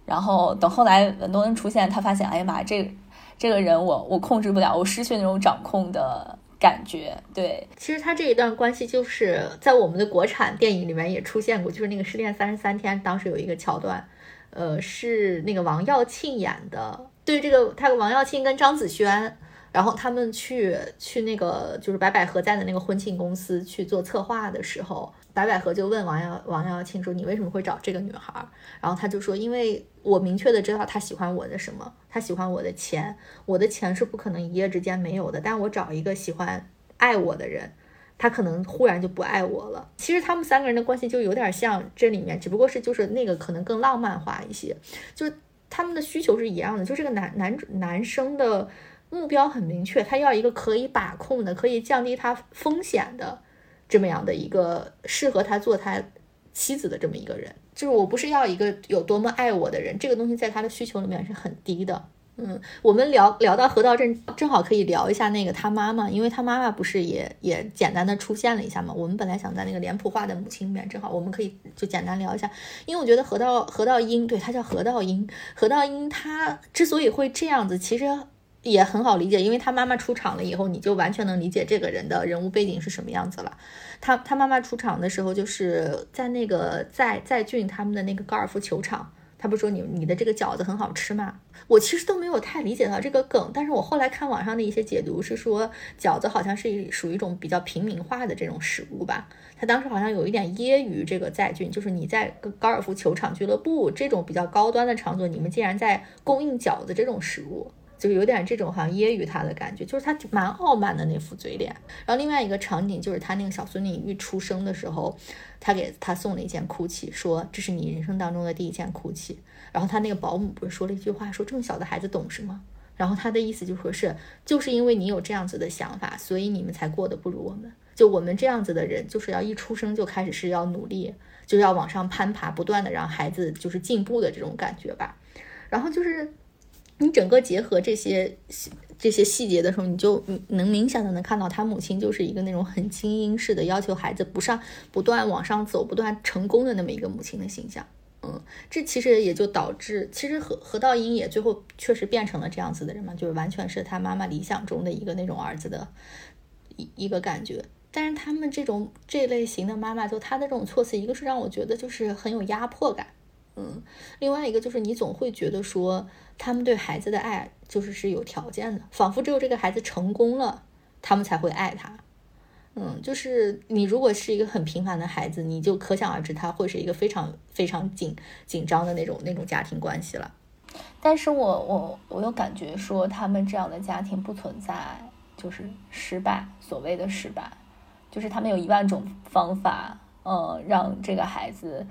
然后等后来文东恩出现，他发现，哎呀妈，这这个人我我控制不了，我失去那种掌控的。感觉对，其实他这一段关系就是在我们的国产电影里面也出现过，就是那个《失恋三十三天》，当时有一个桥段，呃，是那个王耀庆演的。对这个，他王耀庆跟张子萱，然后他们去去那个就是白百合在的那个婚庆公司去做策划的时候。白百合就问王耀王耀庆说：“你为什么会找这个女孩？”然后他就说：“因为我明确的知道她喜欢我的什么，她喜欢我的钱，我的钱是不可能一夜之间没有的。但我找一个喜欢爱我的人，他可能忽然就不爱我了。其实他们三个人的关系就有点像这里面，只不过是就是那个可能更浪漫化一些，就是他们的需求是一样的，就这个男男男生的目标很明确，他要一个可以把控的，可以降低他风险的。”这么样的一个适合他做他妻子的这么一个人，就是我不是要一个有多么爱我的人，这个东西在他的需求里面是很低的。嗯，我们聊聊到河道镇，正好可以聊一下那个他妈妈，因为他妈妈不是也也简单的出现了一下嘛。我们本来想在那个脸谱化的母亲里面，正好我们可以就简单聊一下，因为我觉得河道河道英，对他叫河道英，河道英他之所以会这样子，其实。也很好理解，因为他妈妈出场了以后，你就完全能理解这个人的人物背景是什么样子了。他他妈妈出场的时候，就是在那个在在俊他们的那个高尔夫球场，他不说你你的这个饺子很好吃吗？我其实都没有太理解到这个梗，但是我后来看网上的一些解读是说，饺子好像是属于一种比较平民化的这种食物吧。他当时好像有一点揶揄这个在俊，就是你在高尔夫球场俱乐部这种比较高端的场所，你们竟然在供应饺子这种食物。就有点这种好像揶揄他的感觉，就是他蛮傲慢的那副嘴脸。然后另外一个场景就是他那个小孙女一出生的时候，他给他送了一件 GUCCI，说这是你人生当中的第一件 GUCCI。然后他那个保姆不是说了一句话，说这么小的孩子懂什么？然后他的意思就说是，就是因为你有这样子的想法，所以你们才过得不如我们。就我们这样子的人，就是要一出生就开始是要努力，就要往上攀爬，不断的让孩子就是进步的这种感觉吧。然后就是你整个结合这些这些细节的时候，你就能明显的能看到他母亲就是一个那种很精英式的，要求孩子不上不断往上走，不断成功的那么一个母亲的形象。嗯，这其实也就导致，其实何何道英也最后确实变成了这样子的人嘛，就是完全是他妈妈理想中的一个那种儿子的一一个感觉。但是他们这种这类型的妈妈，就她的这种措辞，一个是让我觉得就是很有压迫感，嗯，另外一个就是你总会觉得说他们对孩子的爱就是是有条件的，仿佛只有这个孩子成功了，他们才会爱他。嗯，就是你如果是一个很平凡的孩子，你就可想而知他会是一个非常非常紧紧张的那种那种家庭关系了。但是我我我又感觉说，他们这样的家庭不存在就是失败，所谓的失败，就是他们有一万种方法，嗯，让这个孩子。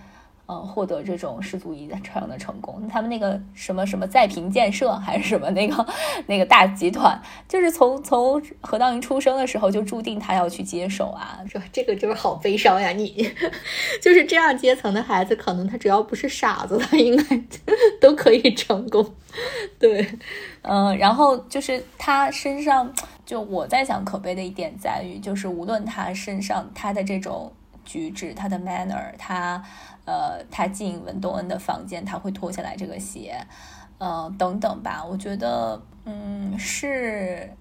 呃，获得这种世俗意义上的成功，他们那个什么什么再平建设还是什么那个那个大集团，就是从从何道云出生的时候就注定他要去接手啊，这这个就是好悲伤呀！你 就是这样阶层的孩子，可能他只要不是傻子，他应该 都可以成功。对，嗯，然后就是他身上，就我在想可悲的一点在于，就是无论他身上他的这种举止，他的 manner，他。呃，他进文东恩的房间，他会脱下来这个鞋，呃，等等吧。我觉得，嗯，是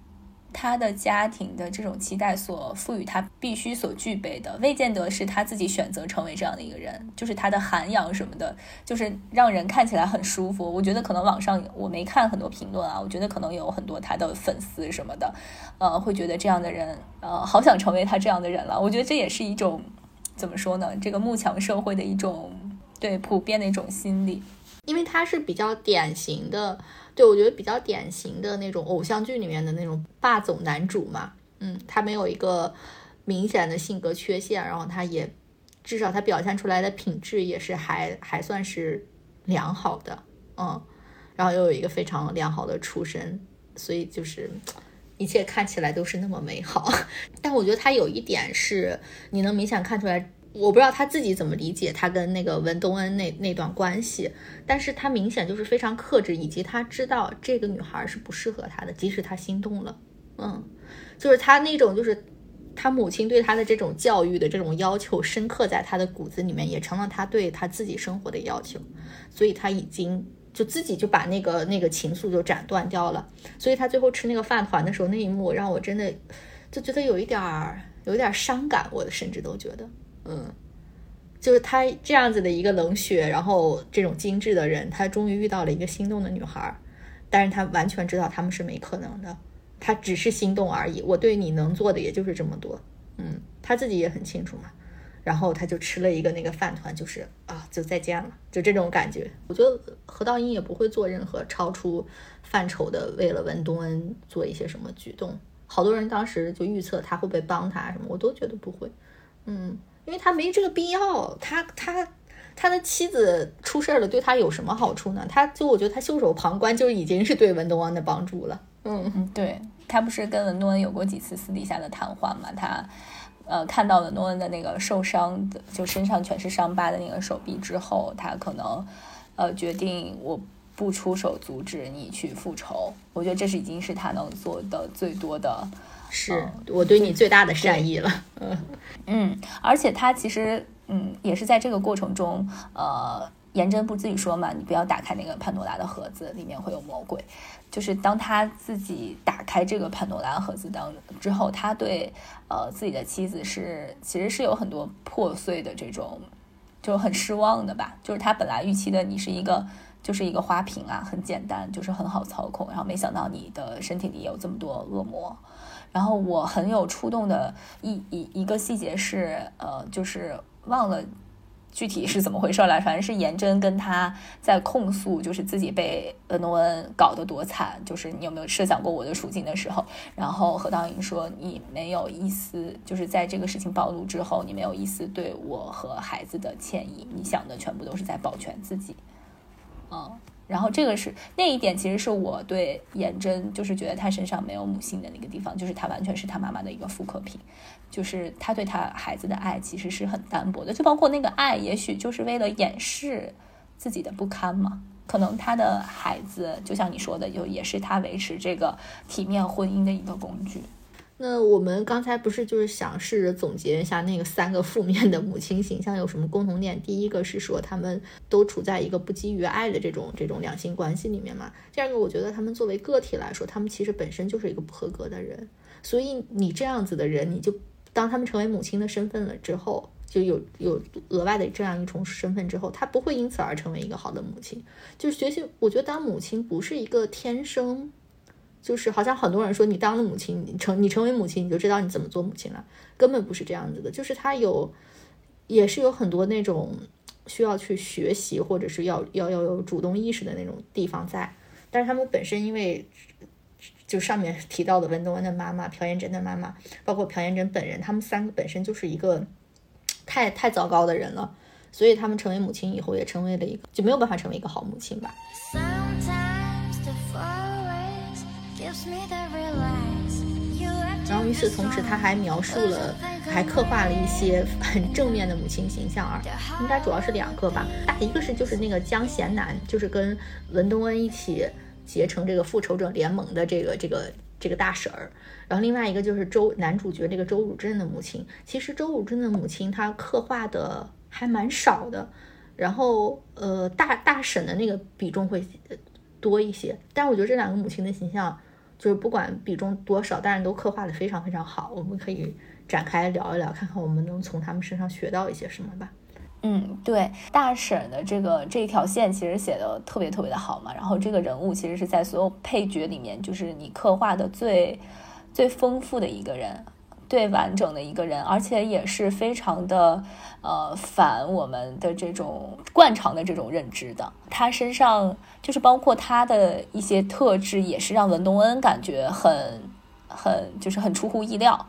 他的家庭的这种期待所赋予他必须所具备的，未见得是他自己选择成为这样的一个人。就是他的涵养什么的，就是让人看起来很舒服。我觉得可能网上我没看很多评论啊，我觉得可能有很多他的粉丝什么的，呃，会觉得这样的人，呃，好想成为他这样的人了。我觉得这也是一种。怎么说呢？这个慕强社会的一种对普遍的一种心理，因为他是比较典型的，对我觉得比较典型的那种偶像剧里面的那种霸总男主嘛。嗯，他没有一个明显的性格缺陷，然后他也至少他表现出来的品质也是还还算是良好的。嗯，然后又有一个非常良好的出身，所以就是。一切看起来都是那么美好，但我觉得他有一点是你能明显看出来，我不知道他自己怎么理解他跟那个文东恩那那段关系，但是他明显就是非常克制，以及他知道这个女孩是不适合他的，即使他心动了，嗯，就是他那种就是他母亲对他的这种教育的这种要求深刻在他的骨子里面，也成了他对他自己生活的要求，所以他已经。就自己就把那个那个情愫就斩断掉了，所以他最后吃那个饭团的时候那一幕让我真的就觉得有一点儿有一点伤感，我甚至都觉得，嗯，就是他这样子的一个冷血，然后这种精致的人，他终于遇到了一个心动的女孩，但是他完全知道他们是没可能的，他只是心动而已，我对你能做的也就是这么多，嗯，他自己也很清楚嘛。然后他就吃了一个那个饭团，就是啊，就再见了，就这种感觉。我觉得何道英也不会做任何超出范畴的，为了文东恩做一些什么举动。好多人当时就预测他会不会帮他什么，我都觉得不会。嗯，因为他没这个必要。他他他的妻子出事儿了，对他有什么好处呢？他就我觉得他袖手旁观就已经是对文东恩的帮助了。嗯，对他不是跟文东恩有过几次私底下的谈话嘛？他。呃，看到了诺恩的那个受伤的，就身上全是伤疤的那个手臂之后，他可能，呃，决定我不出手阻止你去复仇。我觉得这是已经是他能做的最多的，是我对你最大的善意了。嗯嗯，而且他其实，嗯，也是在这个过程中，呃。颜真不自己说嘛？你不要打开那个潘多拉的盒子，里面会有魔鬼。就是当他自己打开这个潘多拉盒子当之后，他对呃自己的妻子是其实是有很多破碎的这种，就很失望的吧。就是他本来预期的你是一个就是一个花瓶啊，很简单，就是很好操控，然后没想到你的身体里有这么多恶魔。然后我很有触动的一一一个细节是，呃，就是忘了。具体是怎么回事来？反正是颜真跟他在控诉，就是自己被恩诺恩搞得多惨。就是你有没有设想过我的处境的时候？然后何道英说你没有一丝，就是在这个事情暴露之后，你没有一丝对我和孩子的歉意。你想的全部都是在保全自己。嗯。然后这个是那一点，其实是我对颜真就是觉得他身上没有母性的那个地方，就是他完全是他妈妈的一个复刻品，就是他对他孩子的爱其实是很单薄的，就包括那个爱，也许就是为了掩饰自己的不堪嘛。可能他的孩子就像你说的，就也是他维持这个体面婚姻的一个工具。那我们刚才不是就是想试着总结一下那个三个负面的母亲形象有什么共同点？第一个是说他们都处在一个不基于爱的这种这种两性关系里面嘛。第二个，我觉得他们作为个体来说，他们其实本身就是一个不合格的人。所以你这样子的人，你就当他们成为母亲的身份了之后，就有有额外的这样一重身份之后，他不会因此而成为一个好的母亲。就是学习，我觉得当母亲不是一个天生。就是好像很多人说，你当了母亲，你成你成为母亲，你就知道你怎么做母亲了，根本不是这样子的。就是他有，也是有很多那种需要去学习，或者是要要要有主动意识的那种地方在。但是他们本身因为，就上面提到的文东恩的妈妈、朴妍珍的妈妈，包括朴妍珍本人，他们三个本身就是一个太太糟糕的人了，所以他们成为母亲以后，也成为了一个就没有办法成为一个好母亲吧。然后与此同时，他还描述了，还刻画了一些很正面的母亲形象啊，应该主要是两个吧。大一个是就是那个江贤南，就是跟文东恩一起结成这个复仇者联盟的这个这个这个大婶儿。然后另外一个就是周男主角这个周汝珍的母亲。其实周汝珍的母亲她刻画的还蛮少的，然后呃大大婶的那个比重会多一些。但我觉得这两个母亲的形象。就是不管比重多少，但是都刻画的非常非常好。我们可以展开聊一聊，看看我们能从他们身上学到一些什么吧。嗯，对，大婶的这个这条线其实写的特别特别的好嘛。然后这个人物其实是在所有配角里面，就是你刻画的最最丰富的一个人。最完整的一个人，而且也是非常的，呃，反我们的这种惯常的这种认知的。他身上就是包括他的一些特质，也是让文东恩感觉很很就是很出乎意料。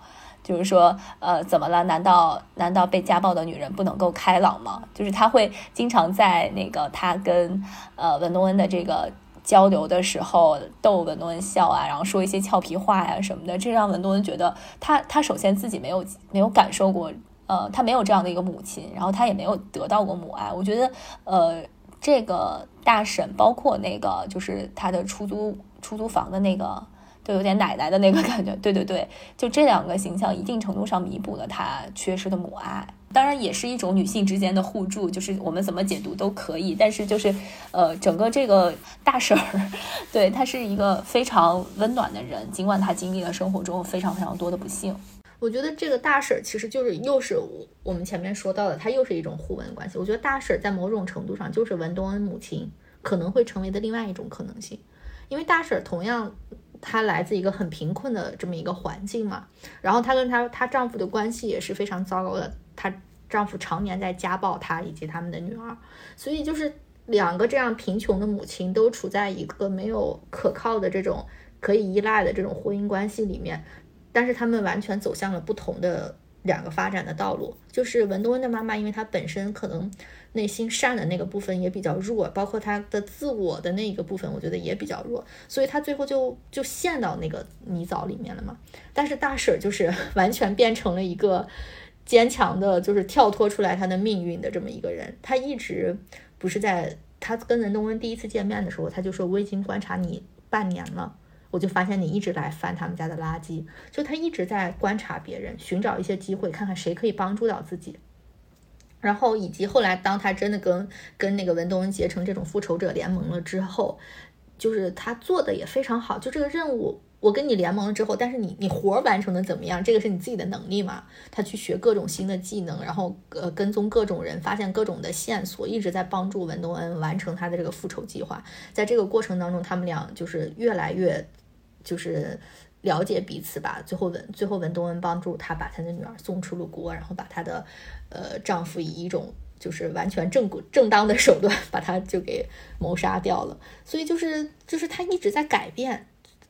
就是说，呃，怎么了？难道难道被家暴的女人不能够开朗吗？就是他会经常在那个他跟呃文东恩的这个。交流的时候逗文东恩笑啊，然后说一些俏皮话呀什么的，这让文东恩觉得他他首先自己没有没有感受过，呃，他没有这样的一个母亲，然后他也没有得到过母爱。我觉得，呃，这个大婶，包括那个就是他的出租出租房的那个，都有点奶奶的那个感觉。对对对，就这两个形象，一定程度上弥补了她缺失的母爱。当然也是一种女性之间的互助，就是我们怎么解读都可以。但是就是，呃，整个这个大婶儿，对她是一个非常温暖的人，尽管她经历了生活中非常非常多的不幸。我觉得这个大婶儿其实就是又是我们前面说到的，她又是一种互文关系。我觉得大婶儿在某种程度上就是文东恩母亲可能会成为的另外一种可能性，因为大婶儿同样她来自一个很贫困的这么一个环境嘛，然后她跟她她丈夫的关系也是非常糟糕的。她丈夫常年在家暴她以及他们的女儿，所以就是两个这样贫穷的母亲都处在一个没有可靠的这种可以依赖的这种婚姻关系里面，但是他们完全走向了不同的两个发展的道路。就是文东恩的妈妈，因为她本身可能内心善的那个部分也比较弱，包括她的自我的那一个部分，我觉得也比较弱，所以她最后就就陷到那个泥沼里面了嘛。但是大婶就是 完全变成了一个。坚强的，就是跳脱出来她的命运的这么一个人。她一直不是在她跟文东恩第一次见面的时候，她就说：“我已经观察你半年了，我就发现你一直来翻他们家的垃圾。”就他一直在观察别人，寻找一些机会，看看谁可以帮助到自己。然后以及后来，当他真的跟跟那个文东恩结成这种复仇者联盟了之后，就是他做的也非常好。就这个任务。我跟你联盟了之后，但是你你活完成的怎么样？这个是你自己的能力嘛？他去学各种新的技能，然后呃跟踪各种人，发现各种的线索，一直在帮助文东恩完成他的这个复仇计划。在这个过程当中，他们俩就是越来越就是了解彼此吧。最后文最后文东恩帮助他把他的女儿送出了国，然后把他的呃丈夫以一种就是完全正正当的手段把他就给谋杀掉了。所以就是就是他一直在改变。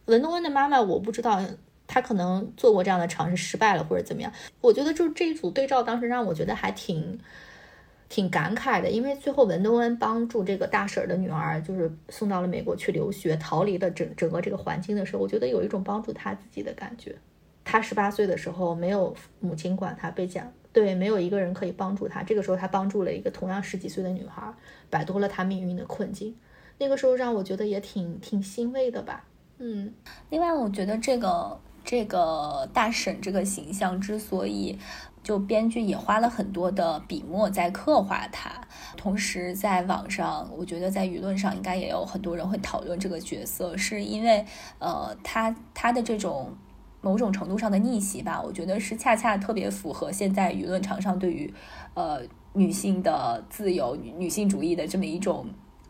文东恩的妈妈，我不知道她可能做过这样的尝试失败了或者怎么样。我觉得就是这一组对照，当时让我觉得还挺挺感慨的，因为最后文东恩帮助这个大婶的女儿，就是送到了美国去留学，逃离了整整个这个环境的时候，我觉得有一种帮助他自己的感觉。他十八岁的时候没有母亲管他，被讲对，没有一个人可以帮助他。这个时候他帮助了一个同样十几岁的女孩，摆脱了他命运的困境。那个时候让我觉得也挺挺欣慰的吧。嗯，另外我觉得这个这个大婶这个形象之所以。就编剧也花了很多的笔墨在刻画他，同时在网上，我觉得在舆论上应该也有很多人会讨论这个角色，是因为呃，他他的这种某种程度上的逆袭吧，我觉得是恰恰特别符合现在舆论场上对于呃女性的自由、女性主义的这么一种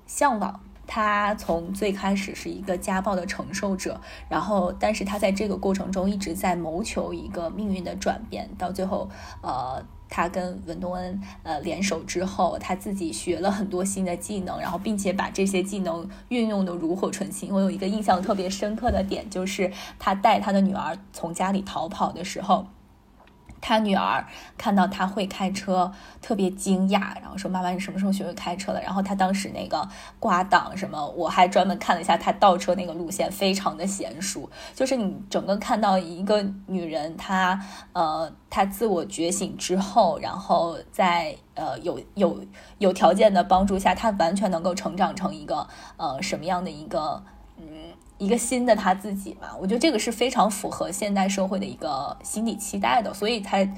向往。他从最开始是一个家暴的承受者，然后，但是他在这个过程中一直在谋求一个命运的转变，到最后，呃，他跟文东恩呃联手之后，他自己学了很多新的技能，然后并且把这些技能运用的炉火纯青。我有一个印象特别深刻的点，就是他带他的女儿从家里逃跑的时候。他女儿看到他会开车，特别惊讶，然后说：“妈妈，你什么时候学会开车的？”然后他当时那个挂档什么，我还专门看了一下他倒车那个路线，非常的娴熟。就是你整个看到一个女人，她呃，她自我觉醒之后，然后在呃有有有条件的帮助下，她完全能够成长成一个呃什么样的一个。一个新的他自己嘛，我觉得这个是非常符合现代社会的一个心理期待的，所以才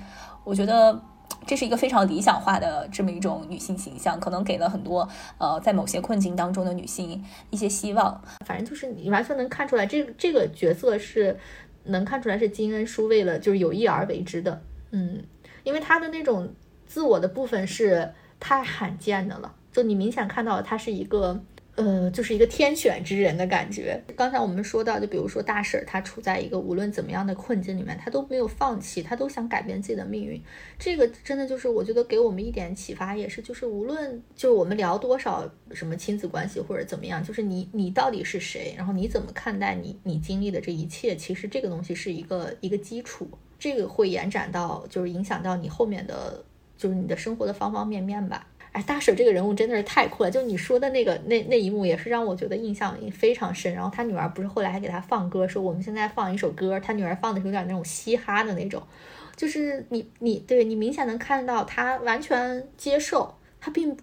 我觉得这是一个非常理想化的这么一种女性形象，可能给了很多呃在某些困境当中的女性一些希望。反正就是你完全能看出来，这这个角色是能看出来是金恩淑为了就是有意而为之的，嗯，因为她的那种自我的部分是太罕见的了，就你明显看到她是一个。呃，就是一个天选之人的感觉。刚才我们说到，就比如说大婶，她处在一个无论怎么样的困境里面，她都没有放弃，她都想改变自己的命运。这个真的就是我觉得给我们一点启发，也是就是无论就是我们聊多少什么亲子关系或者怎么样，就是你你到底是谁，然后你怎么看待你你经历的这一切，其实这个东西是一个一个基础，这个会延展到就是影响到你后面的就是你的生活的方方面面吧。哎，大婶这个人物真的是太酷了！就你说的那个那那一幕，也是让我觉得印象非常深。然后他女儿不是后来还给他放歌，说我们现在放一首歌。他女儿放的是有点那种嘻哈的那种，就是你你对你明显能看到他完全接受，他并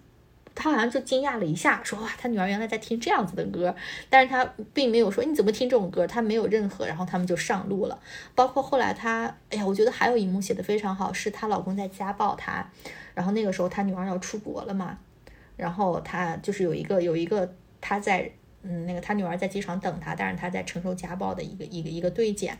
他好像就惊讶了一下，说哇，他女儿原来在听这样子的歌，但是他并没有说你怎么听这种歌，他没有任何。然后他们就上路了，包括后来他，哎呀，我觉得还有一幕写的非常好，是她老公在家暴她。然后那个时候，她女儿要出国了嘛，然后她就是有一个有一个她在嗯那个她女儿在机场等她，但是她在承受家暴的一个一个一个对检。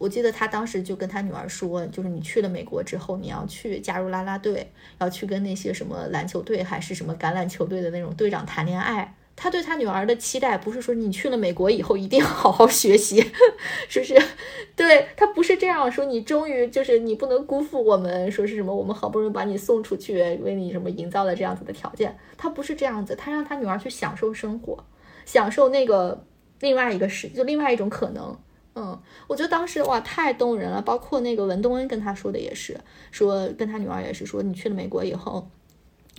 我记得他当时就跟他女儿说，就是你去了美国之后，你要去加入啦啦队，要去跟那些什么篮球队还是什么橄榄球队的那种队长谈恋爱。他对他女儿的期待不是说你去了美国以后一定要好好学习，是不是？对他不是这样说，你终于就是你不能辜负我们，说是什么我们好不容易把你送出去，为你什么营造了这样子的条件。他不是这样子，他让他女儿去享受生活，享受那个另外一个世，就另外一种可能。嗯，我觉得当时哇太动人了，包括那个文东恩跟他说的也是，说跟他女儿也是说，你去了美国以后。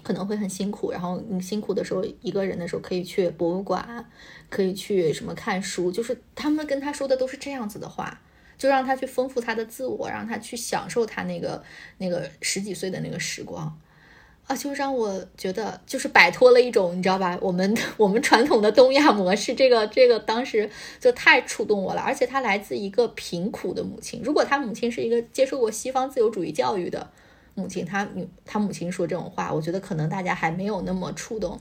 可能会很辛苦，然后你辛苦的时候，一个人的时候可以去博物馆，可以去什么看书，就是他们跟他说的都是这样子的话，就让他去丰富他的自我，让他去享受他那个那个十几岁的那个时光，啊，就让我觉得就是摆脱了一种你知道吧，我们我们传统的东亚模式，这个这个当时就太触动我了，而且他来自一个贫苦的母亲，如果他母亲是一个接受过西方自由主义教育的。母亲，他女，他母亲说这种话，我觉得可能大家还没有那么触动。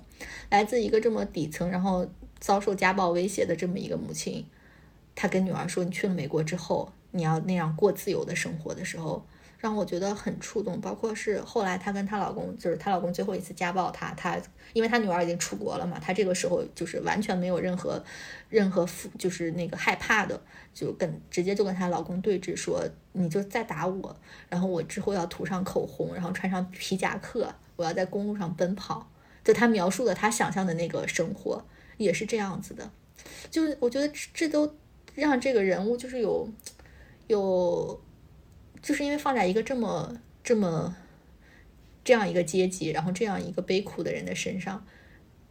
来自一个这么底层，然后遭受家暴威胁的这么一个母亲，她跟女儿说：“你去了美国之后，你要那样过自由的生活的时候。”让我觉得很触动，包括是后来她跟她老公，就是她老公最后一次家暴她，她因为她女儿已经出国了嘛，她这个时候就是完全没有任何任何负，就是那个害怕的，就跟直接就跟她老公对峙说，你就再打我，然后我之后要涂上口红，然后穿上皮夹克，我要在公路上奔跑，就她描述的她想象的那个生活也是这样子的，就是我觉得这都让这个人物就是有有。就是因为放在一个这么这么这样一个阶级，然后这样一个悲苦的人的身上，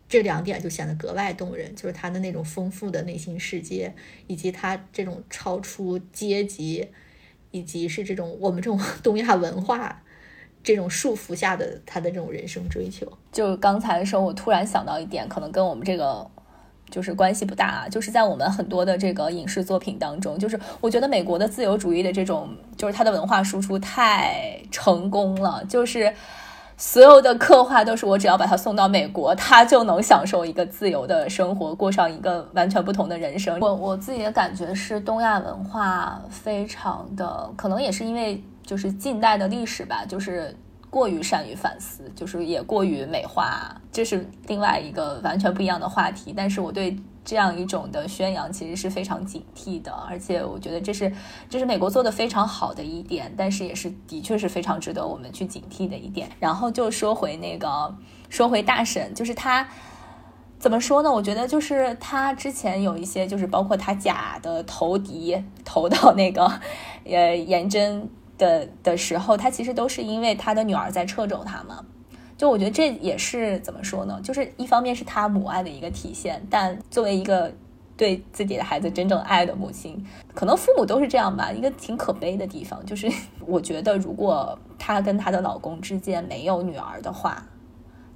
这两点就显得格外动人，就是他的那种丰富的内心世界，以及他这种超出阶级，以及是这种我们这种 东亚文化这种束缚下的他的这种人生追求。就刚才的时候，我突然想到一点，可能跟我们这个。就是关系不大啊，就是在我们很多的这个影视作品当中，就是我觉得美国的自由主义的这种，就是它的文化输出太成功了，就是所有的刻画都是我只要把他送到美国，他就能享受一个自由的生活，过上一个完全不同的人生。我我自己的感觉是，东亚文化非常的，可能也是因为就是近代的历史吧，就是。过于善于反思，就是也过于美化，这是另外一个完全不一样的话题。但是我对这样一种的宣扬其实是非常警惕的，而且我觉得这是这是美国做的非常好的一点，但是也是的确是非常值得我们去警惕的一点。然后就说回那个，说回大婶，就是他怎么说呢？我觉得就是他之前有一些，就是包括他假的投敌投到那个呃颜真。的的时候，他其实都是因为他的女儿在掣肘他嘛。就我觉得这也是怎么说呢？就是一方面是他母爱的一个体现，但作为一个对自己的孩子真正爱的母亲，可能父母都是这样吧。一个挺可悲的地方，就是 我觉得如果她跟她的老公之间没有女儿的话，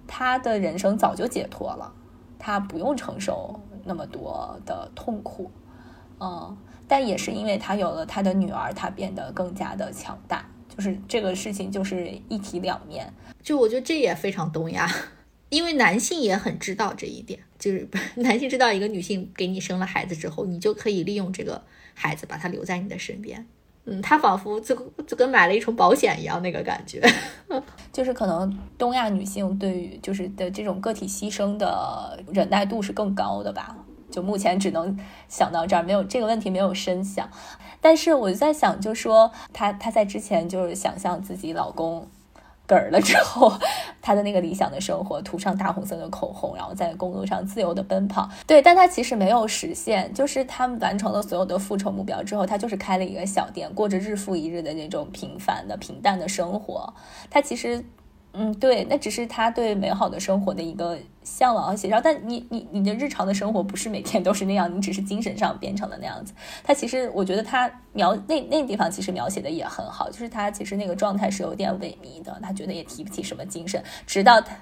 她的人生早就解脱了，她不用承受那么多的痛苦，嗯。但也是因为他有了他的女儿，他变得更加的强大。就是这个事情就是一体两面。就我觉得这也非常东亚，因为男性也很知道这一点。就是 男性知道一个女性给你生了孩子之后，你就可以利用这个孩子把他留在你的身边。嗯，他仿佛就就跟买了一重保险一样那个感觉。就是可能东亚女性对于就是的这种个体牺牲的忍耐度是更高的吧。就目前只能想到这儿，没有这个问题没有深想。但是我就在想，就说她她在之前就是想象自己老公嗝儿了之后，她的那个理想的生活，涂上大红色的口红，然后在公路上自由的奔跑。对，但她其实没有实现。就是他们完成了所有的复仇目标之后，她就是开了一个小店，过着日复一日的那种平凡的平淡的生活。她其实。嗯，对，那只是他对美好的生活的一个向往和写照。但你你你的日常的生活不是每天都是那样，你只是精神上变成了那样子。他其实，我觉得他描那那地方其实描写的也很好，就是他其实那个状态是有点萎靡的，他觉得也提不起什么精神。直到他，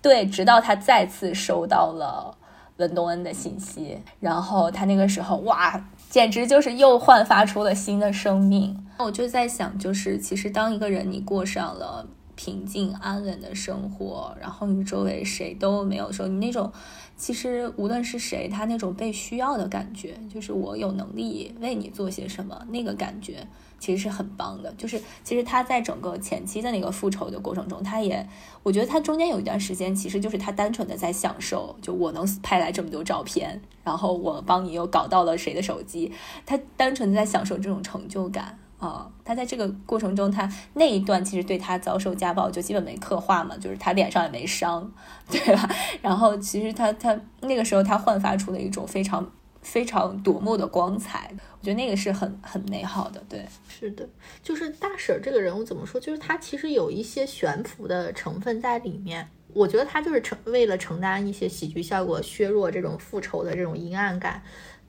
对，直到他再次收到了文东恩的信息，然后他那个时候哇，简直就是又焕发出了新的生命。我就在想，就是其实当一个人你过上了。平静安稳的生活，然后你周围谁都没有，说你那种，其实无论是谁，他那种被需要的感觉，就是我有能力为你做些什么，那个感觉其实是很棒的。就是其实他在整个前期的那个复仇的过程中，他也，我觉得他中间有一段时间，其实就是他单纯的在享受，就我能拍来这么多照片，然后我帮你又搞到了谁的手机，他单纯的在享受这种成就感。啊，他在这个过程中，他那一段其实对他遭受家暴就基本没刻画嘛，就是他脸上也没伤，对吧？然后其实他他那个时候他焕发出了一种非常非常夺目的光彩，我觉得那个是很很美好的。对，是的，就是大婶儿这个人物怎么说？就是他其实有一些悬浮的成分在里面，我觉得他就是承为了承担一些喜剧效果，削弱这种复仇的这种阴暗感。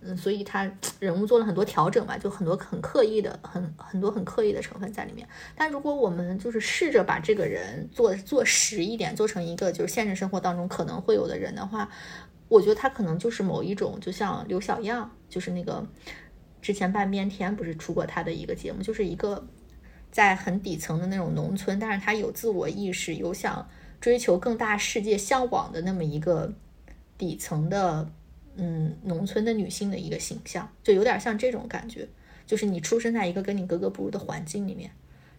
嗯，所以他人物做了很多调整嘛，就很多很刻意的，很很多很刻意的成分在里面。但如果我们就是试着把这个人做做实一点，做成一个就是现实生活当中可能会有的人的话，我觉得他可能就是某一种，就像刘小样，就是那个之前半边天不是出过他的一个节目，就是一个在很底层的那种农村，但是他有自我意识，有想追求更大世界向往的那么一个底层的。嗯，农村的女性的一个形象，就有点像这种感觉，就是你出生在一个跟你格格不入的环境里面，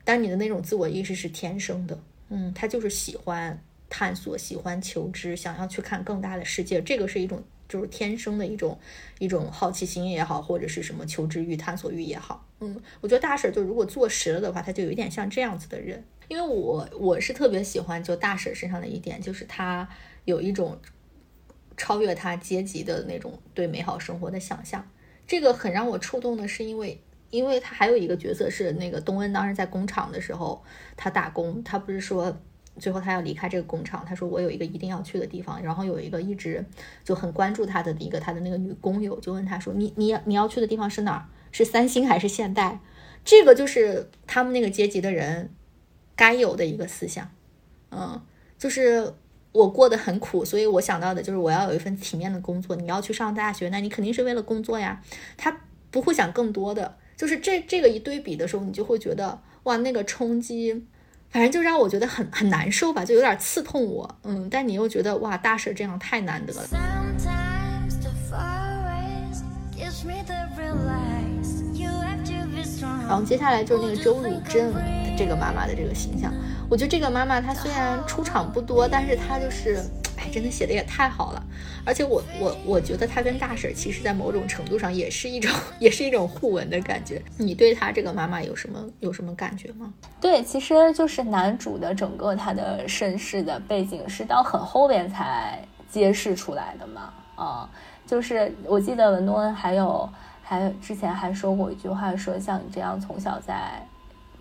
但你的那种自我意识是天生的。嗯，他就是喜欢探索，喜欢求知，想要去看更大的世界，这个是一种就是天生的一种一种好奇心也好，或者是什么求知欲、探索欲也好。嗯，我觉得大婶就如果做实了的话，他就有点像这样子的人。因为我我是特别喜欢就大婶身上的一点，就是他有一种。超越他阶级的那种对美好生活的想象，这个很让我触动的是，因为，因为他还有一个角色是那个东恩，当时在工厂的时候，他打工，他不是说最后他要离开这个工厂，他说我有一个一定要去的地方，然后有一个一直就很关注他的一个他的那个女工友就问他说，你你你要去的地方是哪儿？是三星还是现代？这个就是他们那个阶级的人该有的一个思想，嗯，就是我过得很苦，所以我想到的就是我要有一份体面的工作。你要去上大学，那你肯定是为了工作呀。他不会想更多的，就是这这个一对比的时候，你就会觉得哇，那个冲击。反正就让我觉得很很难受吧，就有点刺痛我，嗯，但你又觉得哇，大婶这样太难得了。然后接下来就是那个周汝镇这个妈妈的这个形象，我觉得这个妈妈她虽然出场不多，但是她就是。哎真的写的也太好了，而且我我我觉得她跟大婶其实，在某种程度上也是一种 也是一种互文的感觉。你对她这个妈妈有什么有什么感觉吗？对，其实就是男主的整个他的身世的背景是到很后边才揭示出来的嘛。啊，就是我记得文东恩还有还之前还说过一句话，说像你这样从小在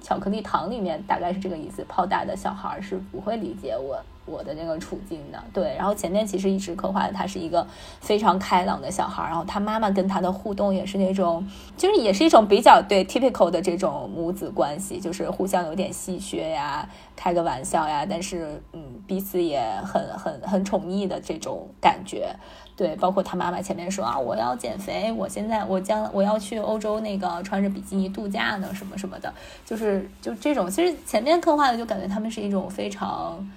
巧克力糖里面，大概是这个意思，泡大的小孩是不会理解我。我的那个处境的，对，然后前面其实一直刻画的他是一个非常开朗的小孩，然后他妈妈跟他的互动也是那种，就是也是一种比较对 typical 的这种母子关系，就是互相有点戏谑呀，开个玩笑呀，但是嗯，彼此也很很很宠溺的这种感觉，对，包括他妈妈前面说啊，我要减肥，我现在我将我要去欧洲那个穿着比基尼度假呢，什么什么的，就是就这种，其实前面刻画的就感觉他们是一种非常。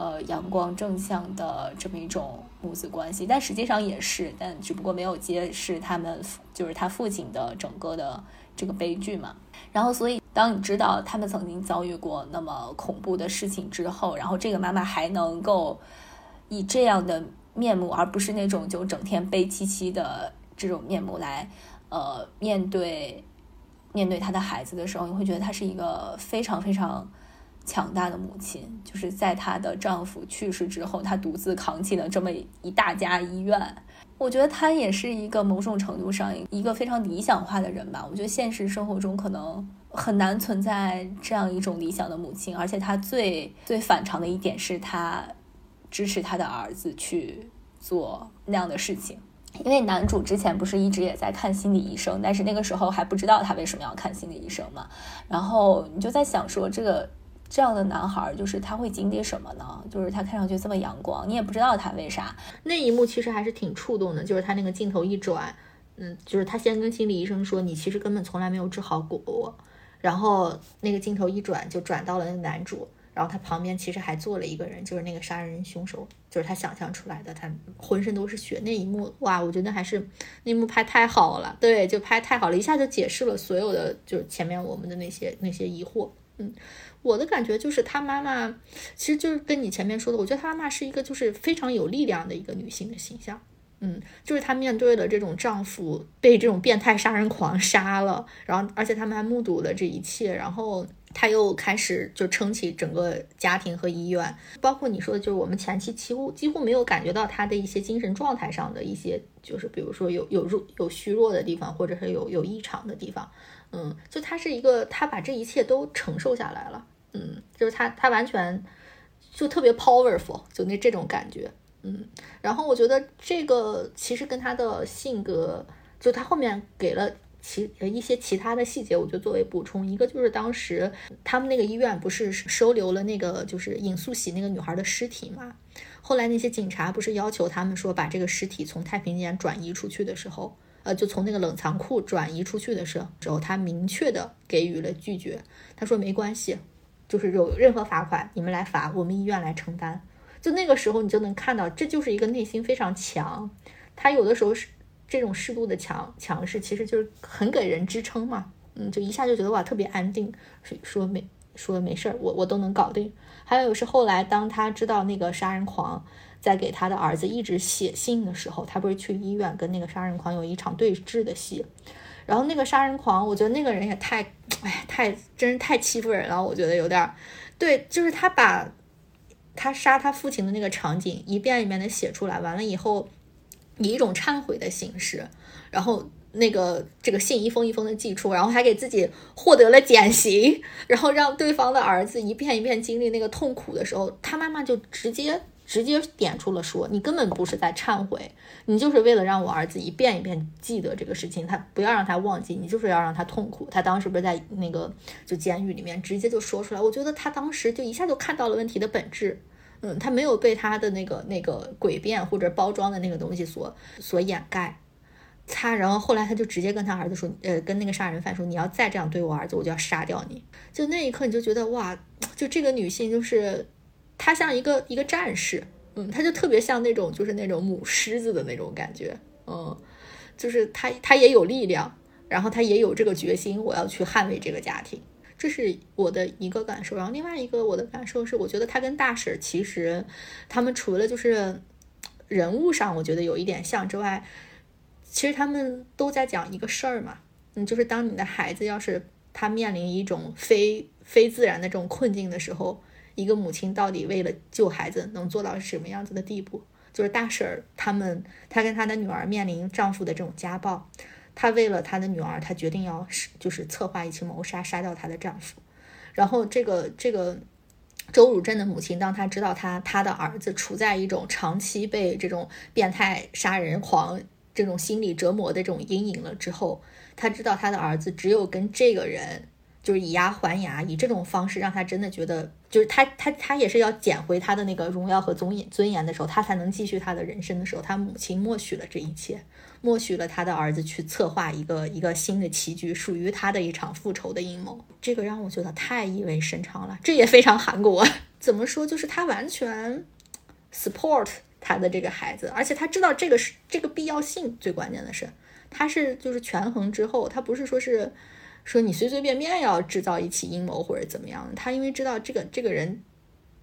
呃，阳光正向的这么一种母子关系，但实际上也是，但只不过没有揭示他们就是他父亲的整个的这个悲剧嘛。然后，所以当你知道他们曾经遭遇过那么恐怖的事情之后，然后这个妈妈还能够以这样的面目，而不是那种就整天悲戚戚的这种面目来呃面对面对他的孩子的时候，你会觉得她是一个非常非常。强大的母亲，就是在她的丈夫去世之后，她独自扛起了这么一大家医院。我觉得她也是一个某种程度上一个非常理想化的人吧。我觉得现实生活中可能很难存在这样一种理想的母亲，而且她最最反常的一点是，她支持她的儿子去做那样的事情。因为男主之前不是一直也在看心理医生，但是那个时候还不知道他为什么要看心理医生嘛。然后你就在想说这个。这样的男孩，就是他会经历什么呢？就是他看上去这么阳光，你也不知道他为啥。那一幕其实还是挺触动的，就是他那个镜头一转，嗯，就是他先跟心理医生说：“你其实根本从来没有治好过我。”然后那个镜头一转，就转到了那个男主，然后他旁边其实还坐了一个人，就是那个杀人凶手，就是他想象出来的，他浑身都是血。那一幕，哇，我觉得还是那幕拍太好了，对，就拍太好了，一下就解释了所有的，就是前面我们的那些那些疑惑，嗯。我的感觉就是她妈妈，其实就是跟你前面说的，我觉得她妈妈是一个就是非常有力量的一个女性的形象，嗯，就是她面对了这种丈夫被这种变态杀人狂杀了，然后而且他们还目睹了这一切，然后她又开始就撑起整个家庭和医院，包括你说的，就是我们前期几乎几乎没有感觉到她的一些精神状态上的一些，就是比如说有有弱有虚弱的地方，或者是有有异常的地方。嗯，就他是一个，他把这一切都承受下来了。嗯，就是他，他完全就特别 powerful，就那这种感觉。嗯，然后我觉得这个其实跟他的性格，就他后面给了其呃一些其他的细节，我就作为补充。一个就是当时他们那个医院不是收留了那个就是尹素喜那个女孩的尸体嘛？后来那些警察不是要求他们说把这个尸体从太平间转移出去的时候。呃，就从那个冷藏库转移出去的时候，他明确的给予了拒绝。他说没关系，就是有任何罚款，你们来罚，我们医院来承担。就那个时候，你就能看到，这就是一个内心非常强。他有的时候是这种适度的强强势，其实就是很给人支撑嘛。嗯，就一下就觉得哇，特别安定，说没说没事儿，我我都能搞定。还有是后来，当他知道那个杀人狂。在给他的儿子一直写信的时候，他不是去医院跟那个杀人狂有一场对峙的戏，然后那个杀人狂，我觉得那个人也太，哎，太真是太欺负人了，我觉得有点，对，就是他把他杀他父亲的那个场景一遍一遍的写出来，完了以后以一种忏悔的形式，然后那个这个信一封一封的寄出，然后还给自己获得了减刑，然后让对方的儿子一遍一遍经历那个痛苦的时候，他妈妈就直接直接点出了说，你根本不是在忏悔，你就是为了让我儿子一遍一遍记得这个事情，他不要让他忘记，你就是要让他痛苦。他当时不是在那个就监狱里面直接就说出来，我觉得他当时就一下就看到了问题的本质，嗯，他没有被他的那个那个诡辩或者包装的那个东西所所掩盖。他，然后后来他就直接跟他儿子说，呃，跟那个杀人犯说，你要再这样对我儿子，我就要杀掉你。就那一刻，你就觉得哇，就这个女性，就是他像一个一个战士，嗯，他就特别像那种就是那种母狮子的那种感觉，嗯，就是他他也有力量，然后他也有这个决心，我要去捍卫这个家庭，这是我的一个感受。然后另外一个我的感受是，我觉得他跟大婶其实他们除了就是人物上我觉得有一点像之外。其实他们都在讲一个事儿嘛，嗯，就是当你的孩子要是他面临一种非非自然的这种困境的时候，一个母亲到底为了救孩子能做到什么样子的地步？就是大婶儿他们，她跟她的女儿面临丈夫的这种家暴，她为了她的女儿，她决定要就是策划一起谋杀，杀掉她的丈夫。然后这个这个周汝镇的母亲，当她知道她她的儿子处在一种长期被这种变态杀人狂。这种心理折磨的这种阴影了之后，她知道她的儿子只有跟这个人就是以牙还牙，以这种方式让他真的觉得，就是他他他也是要捡回他的那个荣耀和尊严尊严的时候，他才能继续他的人生的时候，他母亲默许了这一切，默许了他的儿子去策划一个一个新的棋局，属于他的一场复仇的阴谋。这个让我觉得太意味深长了，这也非常韩国。怎么说？就是他完全 support。他的这个孩子，而且他知道这个是这个必要性，最关键的是，他是就是权衡之后，他不是说是说你随随便便要制造一起阴谋或者怎么样，他因为知道这个这个人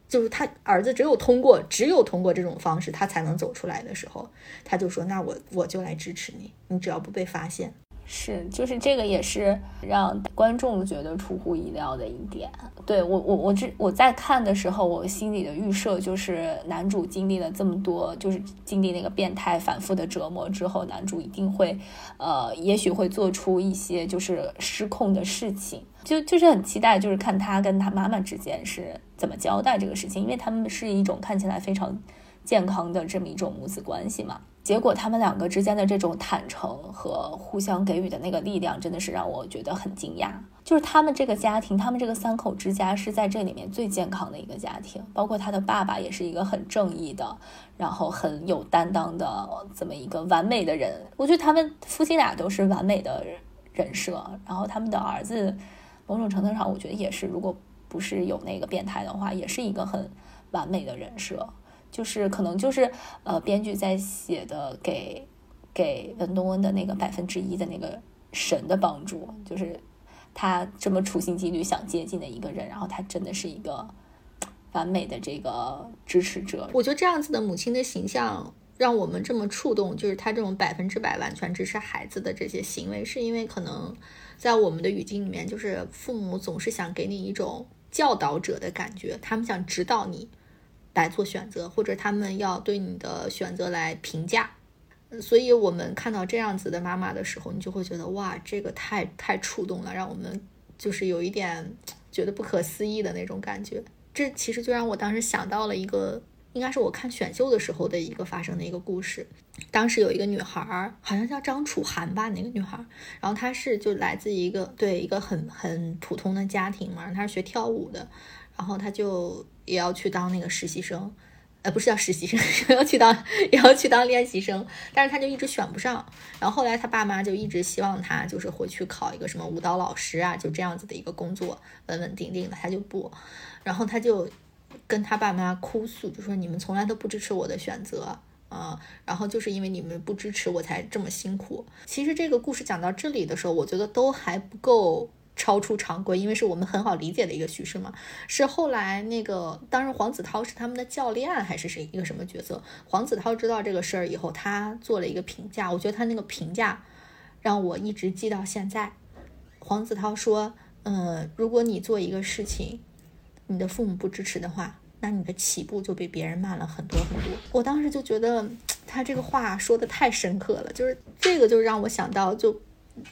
就是他儿子，只有通过只有通过这种方式，他才能走出来的时候，他就说那我我就来支持你，你只要不被发现。是，就是这个也是让观众觉得出乎意料的一点。对我，我我这我在看的时候，我心里的预设就是男主经历了这么多，就是经历那个变态反复的折磨之后，男主一定会，呃，也许会做出一些就是失控的事情。就就是很期待，就是看他跟他妈妈之间是怎么交代这个事情，因为他们是一种看起来非常健康的这么一种母子关系嘛。结果他们两个之间的这种坦诚和互相给予的那个力量，真的是让我觉得很惊讶。就是他们这个家庭，他们这个三口之家是在这里面最健康的一个家庭。包括他的爸爸也是一个很正义的，然后很有担当的这么一个完美的人。我觉得他们夫妻俩都是完美的人设。然后他们的儿子，某种程度上我觉得也是，如果不是有那个变态的话，也是一个很完美的人设。就是可能就是呃，编剧在写的给给文东恩的那个百分之一的那个神的帮助，就是他这么处心积虑想接近的一个人，然后他真的是一个完美的这个支持者。我觉得这样子的母亲的形象让我们这么触动，就是他这种百分之百完全支持孩子的这些行为，是因为可能在我们的语境里面，就是父母总是想给你一种教导者的感觉，他们想指导你。来做选择，或者他们要对你的选择来评价，所以我们看到这样子的妈妈的时候，你就会觉得哇，这个太太触动了，让我们就是有一点觉得不可思议的那种感觉。这其实就让我当时想到了一个，应该是我看选秀的时候的一个发生的一个故事。当时有一个女孩，好像叫张楚涵吧，那个女孩，然后她是就来自一个对一个很很普通的家庭嘛，她是学跳舞的，然后他就。也要去当那个实习生，呃，不是叫实习生，也 要去当也要去当练习生，但是他就一直选不上。然后后来他爸妈就一直希望他就是回去考一个什么舞蹈老师啊，就这样子的一个工作，稳稳定定的，他就不。然后他就跟他爸妈哭诉，就说你们从来都不支持我的选择啊，然后就是因为你们不支持我才这么辛苦。其实这个故事讲到这里的时候，我觉得都还不够。超出常规，因为是我们很好理解的一个叙事嘛。是后来那个，当时黄子韬是他们的教练还是谁一个什么角色？黄子韬知道这个事儿以后，他做了一个评价。我觉得他那个评价让我一直记到现在。黄子韬说：“嗯，如果你做一个事情，你的父母不支持的话，那你的起步就比别人慢了很多很多。”我当时就觉得他这个话说的太深刻了，就是这个就让我想到，就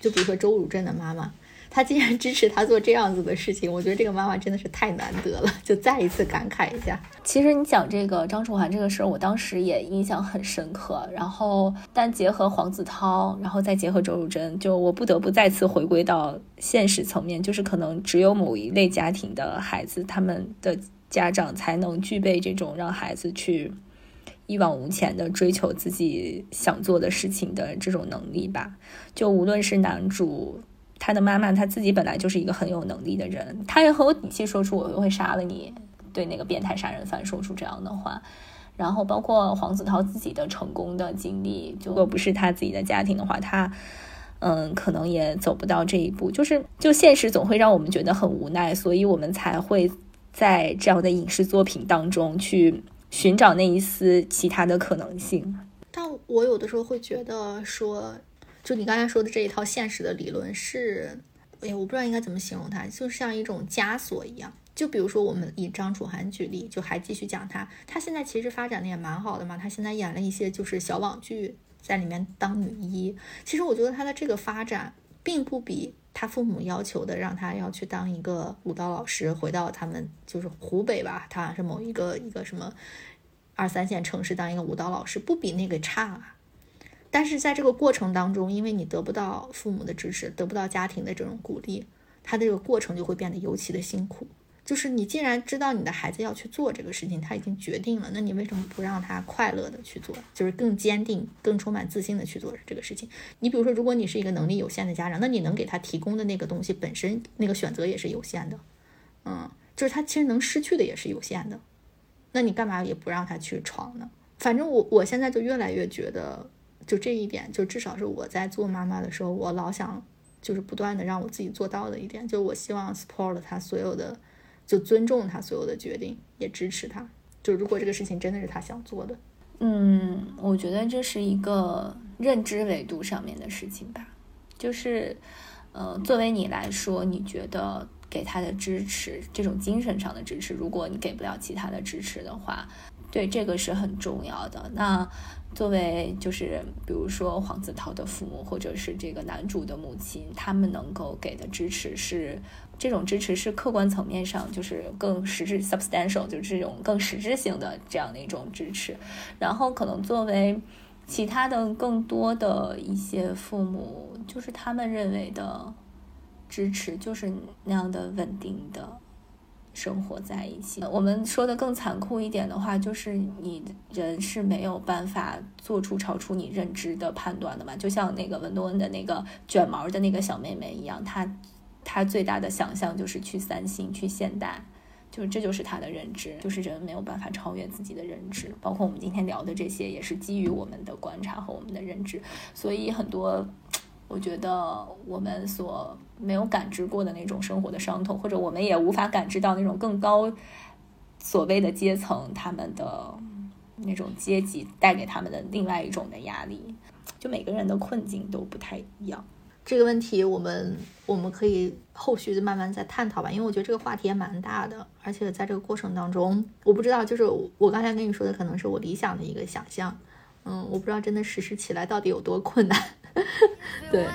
就比如说周汝珍的妈妈。他竟然支持他做这样子的事情，我觉得这个妈妈真的是太难得了，就再一次感慨一下。其实你讲这个张楚涵这个事儿，我当时也印象很深刻。然后，但结合黄子韬，然后再结合周汝珍，就我不得不再次回归到现实层面，就是可能只有某一类家庭的孩子，他们的家长才能具备这种让孩子去一往无前的追求自己想做的事情的这种能力吧。就无论是男主。他的妈妈，他自己本来就是一个很有能力的人，他也很有底气说出我会杀了你，对那个变态杀人犯说出这样的话。然后包括黄子韬自己的成功的经历，如果不是他自己的家庭的话，他嗯可能也走不到这一步。就是就现实总会让我们觉得很无奈，所以我们才会在这样的影视作品当中去寻找那一丝其他的可能性。但我有的时候会觉得说。就你刚才说的这一套现实的理论是，哎呀，我不知道应该怎么形容它，就像一种枷锁一样。就比如说，我们以张楚涵举例，就还继续讲他，他现在其实发展的也蛮好的嘛。他现在演了一些就是小网剧，在里面当女一。其实我觉得他的这个发展，并不比他父母要求的让他要去当一个舞蹈老师，回到他们就是湖北吧，他是某一个一个什么二三线城市当一个舞蹈老师，不比那个差。但是在这个过程当中，因为你得不到父母的支持，得不到家庭的这种鼓励，他的这个过程就会变得尤其的辛苦。就是你既然知道你的孩子要去做这个事情，他已经决定了，那你为什么不让他快乐的去做？就是更坚定、更充满自信的去做这个事情。你比如说，如果你是一个能力有限的家长，那你能给他提供的那个东西本身那个选择也是有限的，嗯，就是他其实能失去的也是有限的。那你干嘛也不让他去闯呢？反正我我现在就越来越觉得。就这一点，就至少是我在做妈妈的时候，我老想就是不断的让我自己做到的一点，就我希望 support 他所有的，就尊重他所有的决定，也支持他。就如果这个事情真的是他想做的，嗯，我觉得这是一个认知维度上面的事情吧。就是，呃，作为你来说，你觉得给他的支持，这种精神上的支持，如果你给不了其他的支持的话，对这个是很重要的。那。作为就是比如说黄子韬的父母，或者是这个男主的母亲，他们能够给的支持是这种支持是客观层面上就是更实质 substantial，就是这种更实质性的这样的一种支持。然后可能作为其他的更多的一些父母，就是他们认为的支持就是那样的稳定的。生活在一起，我们说的更残酷一点的话，就是你人是没有办法做出超出你认知的判断的嘛。就像那个文东恩的那个卷毛的那个小妹妹一样，她她最大的想象就是去三星、去现代，就是这就是她的认知，就是人没有办法超越自己的认知。包括我们今天聊的这些，也是基于我们的观察和我们的认知，所以很多。我觉得我们所没有感知过的那种生活的伤痛，或者我们也无法感知到那种更高所谓的阶层他们的那种阶级带给他们的另外一种的压力，就每个人的困境都不太一样。这个问题我们我们可以后续慢慢再探讨吧，因为我觉得这个话题也蛮大的，而且在这个过程当中，我不知道就是我刚才跟你说的可能是我理想的一个想象，嗯，我不知道真的实施起来到底有多困难。对。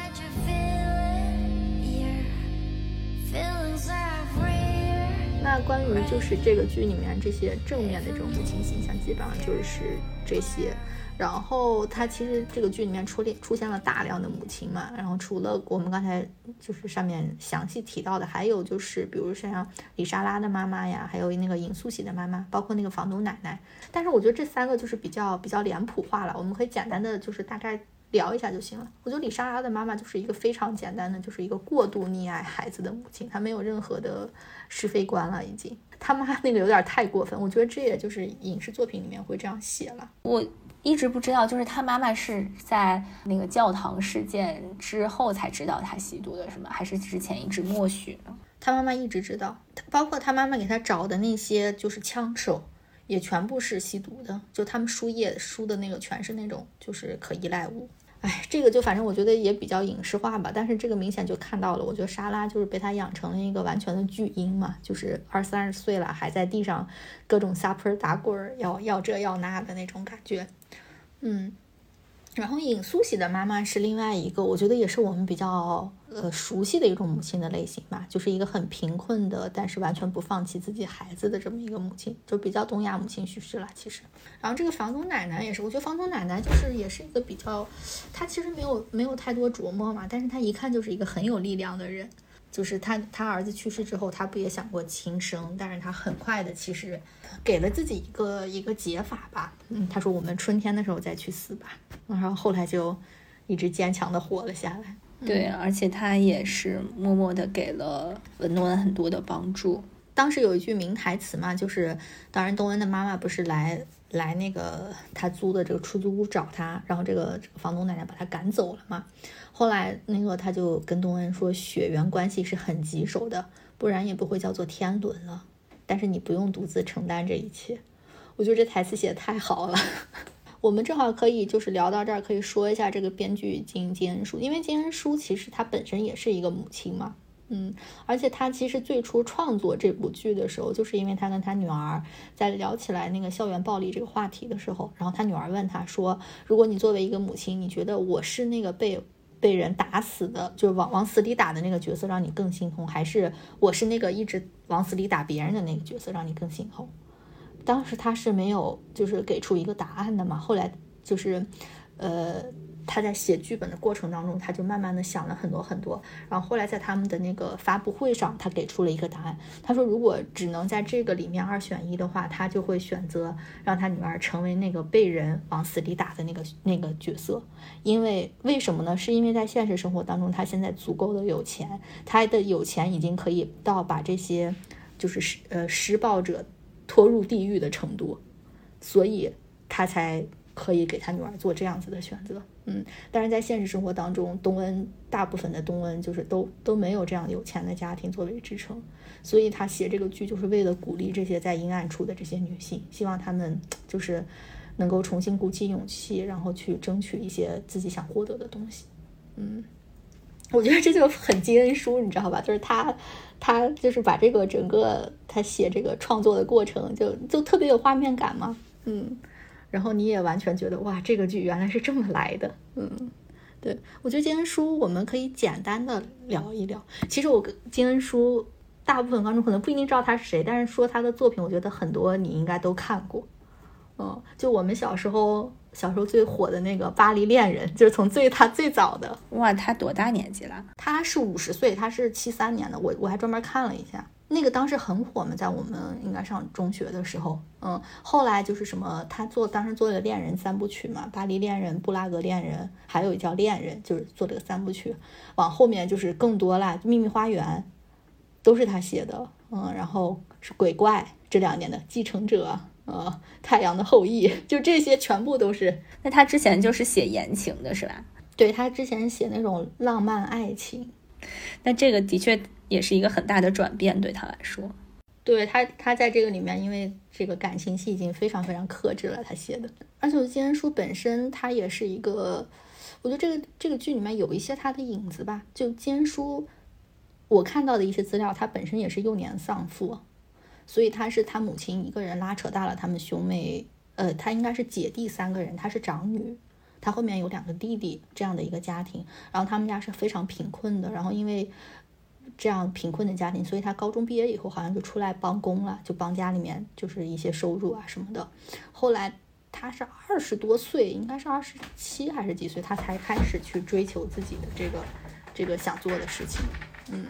那关于就是这个剧里面这些正面的这种母亲形象，基本上就是这些。然后它其实这个剧里面出现出现了大量的母亲嘛。然后除了我们刚才就是上面详细提到的，还有就是比如像李莎拉的妈妈呀，还有那个尹素喜的妈妈，包括那个房东奶奶。但是我觉得这三个就是比较比较脸谱化了，我们可以简单的就是大概。聊一下就行了。我觉得李莎拉的妈妈就是一个非常简单的，就是一个过度溺爱孩子的母亲，她没有任何的是非观了，已经。他妈那个有点太过分，我觉得这也就是影视作品里面会这样写了。我一直不知道，就是他妈妈是在那个教堂事件之后才知道他吸毒的，是吗？还是之前一直默许呢？他妈妈一直知道，包括他妈妈给他找的那些就是枪手。也全部是吸毒的，就他们输液输的那个全是那种就是可依赖物。哎，这个就反正我觉得也比较影视化吧。但是这个明显就看到了，我觉得莎拉就是被他养成了一个完全的巨婴嘛，就是二三十岁了还在地上各种撒泼打滚，要要这要那的那种感觉。嗯。然后尹苏喜的妈妈是另外一个，我觉得也是我们比较呃熟悉的一种母亲的类型吧，就是一个很贫困的，但是完全不放弃自己孩子的这么一个母亲，就比较东亚母亲叙事了。其实，然后这个房东奶奶也是，我觉得房东奶奶就是也是一个比较，她其实没有没有太多琢磨嘛，但是她一看就是一个很有力量的人。就是他，他儿子去世之后，他不也想过轻生？但是他很快的，其实给了自己一个一个解法吧。嗯，他说我们春天的时候再去死吧。然后后来就一直坚强的活了下来。对，而且他也是默默的给了文东恩很多的帮助。当时有一句名台词嘛，就是当然东恩的妈妈不是来来那个他租的这个出租屋找他，然后这个房东奶奶把他赶走了嘛。后来，那个他就跟东恩说，血缘关系是很棘手的，不然也不会叫做天伦了。但是你不用独自承担这一切。我觉得这台词写的太好了。我们正好可以就是聊到这儿，可以说一下这个编剧金金恩淑，因为金恩淑其实她本身也是一个母亲嘛，嗯，而且她其实最初创作这部剧的时候，就是因为她跟她女儿在聊起来那个校园暴力这个话题的时候，然后她女儿问她说：“如果你作为一个母亲，你觉得我是那个被……”被人打死的，就是往往死里打的那个角色，让你更心痛，还是我是那个一直往死里打别人的那个角色，让你更心痛？当时他是没有就是给出一个答案的嘛，后来就是，呃。他在写剧本的过程当中，他就慢慢的想了很多很多，然后后来在他们的那个发布会上，他给出了一个答案。他说，如果只能在这个里面二选一的话，他就会选择让他女儿成为那个被人往死里打的那个那个角色。因为为什么呢？是因为在现实生活当中，他现在足够的有钱，他的有钱已经可以到把这些就是施呃施暴者拖入地狱的程度，所以他才可以给他女儿做这样子的选择。嗯，但是在现实生活当中，东恩大部分的东恩就是都都没有这样有钱的家庭作为支撑，所以他写这个剧就是为了鼓励这些在阴暗处的这些女性，希望她们就是能够重新鼓起勇气，然后去争取一些自己想获得的东西。嗯，我觉得这就很金恩书，你知道吧？就是他他就是把这个整个他写这个创作的过程就就特别有画面感嘛。嗯。然后你也完全觉得哇，这个剧原来是这么来的，嗯，对我觉得金恩淑我们可以简单的聊一聊。其实我跟金恩淑大部分观众可能不一定知道他是谁，但是说他的作品，我觉得很多你应该都看过。嗯，就我们小时候小时候最火的那个《巴黎恋人》，就是从最他最早的。哇，他多大年纪了？他是五十岁，他是七三年的。我我还专门看了一下。那个当时很火嘛，在我们应该上中学的时候，嗯，后来就是什么，他做当时做了恋人三部曲嘛，《巴黎恋人》、《布拉格恋人》，还有一叫《恋人》，就是做这个三部曲。往后面就是更多啦，《秘密花园》都是他写的，嗯，然后是鬼怪这两年的《继承者》呃，《太阳的后裔》，就这些全部都是。那他之前就是写言情的是吧？对他之前写那种浪漫爱情。那这个的确也是一个很大的转变，对他来说。对他，他在这个里面，因为这个感情戏已经非常非常克制了，他写的。而且金恩淑本身，他也是一个，我觉得这个这个剧里面有一些他的影子吧。就金恩淑，我看到的一些资料，他本身也是幼年丧父，所以他是他母亲一个人拉扯大了他们兄妹，呃，他应该是姐弟三个人，他是长女。他后面有两个弟弟，这样的一个家庭，然后他们家是非常贫困的，然后因为这样贫困的家庭，所以他高中毕业以后好像就出来帮工了，就帮家里面就是一些收入啊什么的。后来他是二十多岁，应该是二十七还是几岁，他才开始去追求自己的这个这个想做的事情，嗯。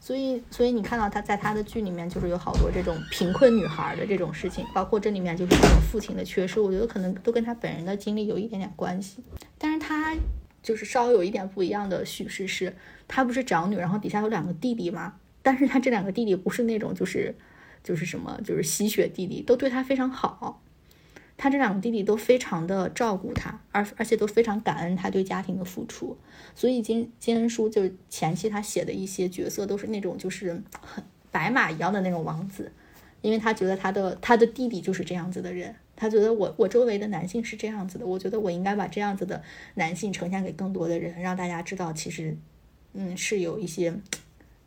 所以，所以你看到他在他的剧里面，就是有好多这种贫困女孩的这种事情，包括这里面就是这种父亲的缺失，我觉得可能都跟他本人的经历有一点点关系。但是他就是稍微有一点不一样的叙事，是他不是长女，然后底下有两个弟弟吗？但是他这两个弟弟不是那种就是就是什么就是吸血弟弟，都对他非常好。他这两个弟弟都非常的照顾他，而而且都非常感恩他对家庭的付出，所以金金恩淑就是前期他写的一些角色都是那种就是很白马一样的那种王子，因为他觉得他的他的弟弟就是这样子的人，他觉得我我周围的男性是这样子的，我觉得我应该把这样子的男性呈现给更多的人，让大家知道其实嗯是有一些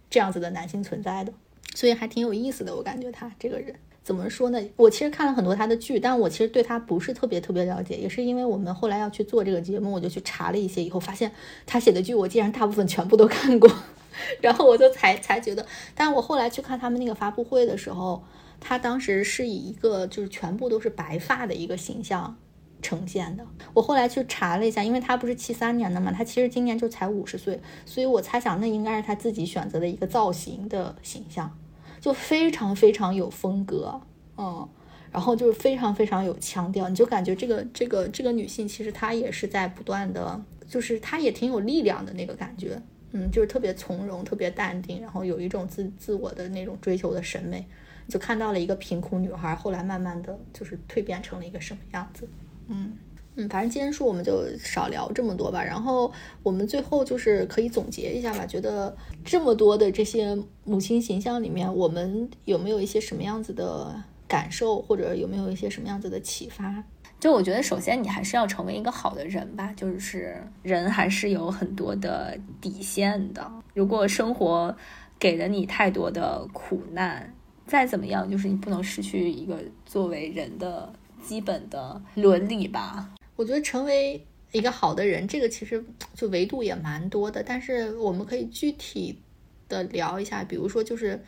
这样子的男性存在的，所以还挺有意思的，我感觉他这个人。怎么说呢？我其实看了很多他的剧，但我其实对他不是特别特别了解，也是因为我们后来要去做这个节目，我就去查了一些，以后发现他写的剧我竟然大部分全部都看过，然后我就才才觉得，但我后来去看他们那个发布会的时候，他当时是以一个就是全部都是白发的一个形象呈现的。我后来去查了一下，因为他不是七三年的嘛，他其实今年就才五十岁，所以我猜想那应该是他自己选择的一个造型的形象。就非常非常有风格，嗯，然后就是非常非常有腔调，你就感觉这个这个这个女性其实她也是在不断的，就是她也挺有力量的那个感觉，嗯，就是特别从容，特别淡定，然后有一种自自我的那种追求的审美，就看到了一个贫苦女孩，后来慢慢的就是蜕变成了一个什么样子，嗯。嗯，反正今天说我们就少聊这么多吧。然后我们最后就是可以总结一下吧，觉得这么多的这些母亲形象里面，我们有没有一些什么样子的感受，或者有没有一些什么样子的启发？就我觉得，首先你还是要成为一个好的人吧。就是人还是有很多的底线的。如果生活给了你太多的苦难，再怎么样，就是你不能失去一个作为人的基本的伦理吧。我觉得成为一个好的人，这个其实就维度也蛮多的。但是我们可以具体的聊一下，比如说，就是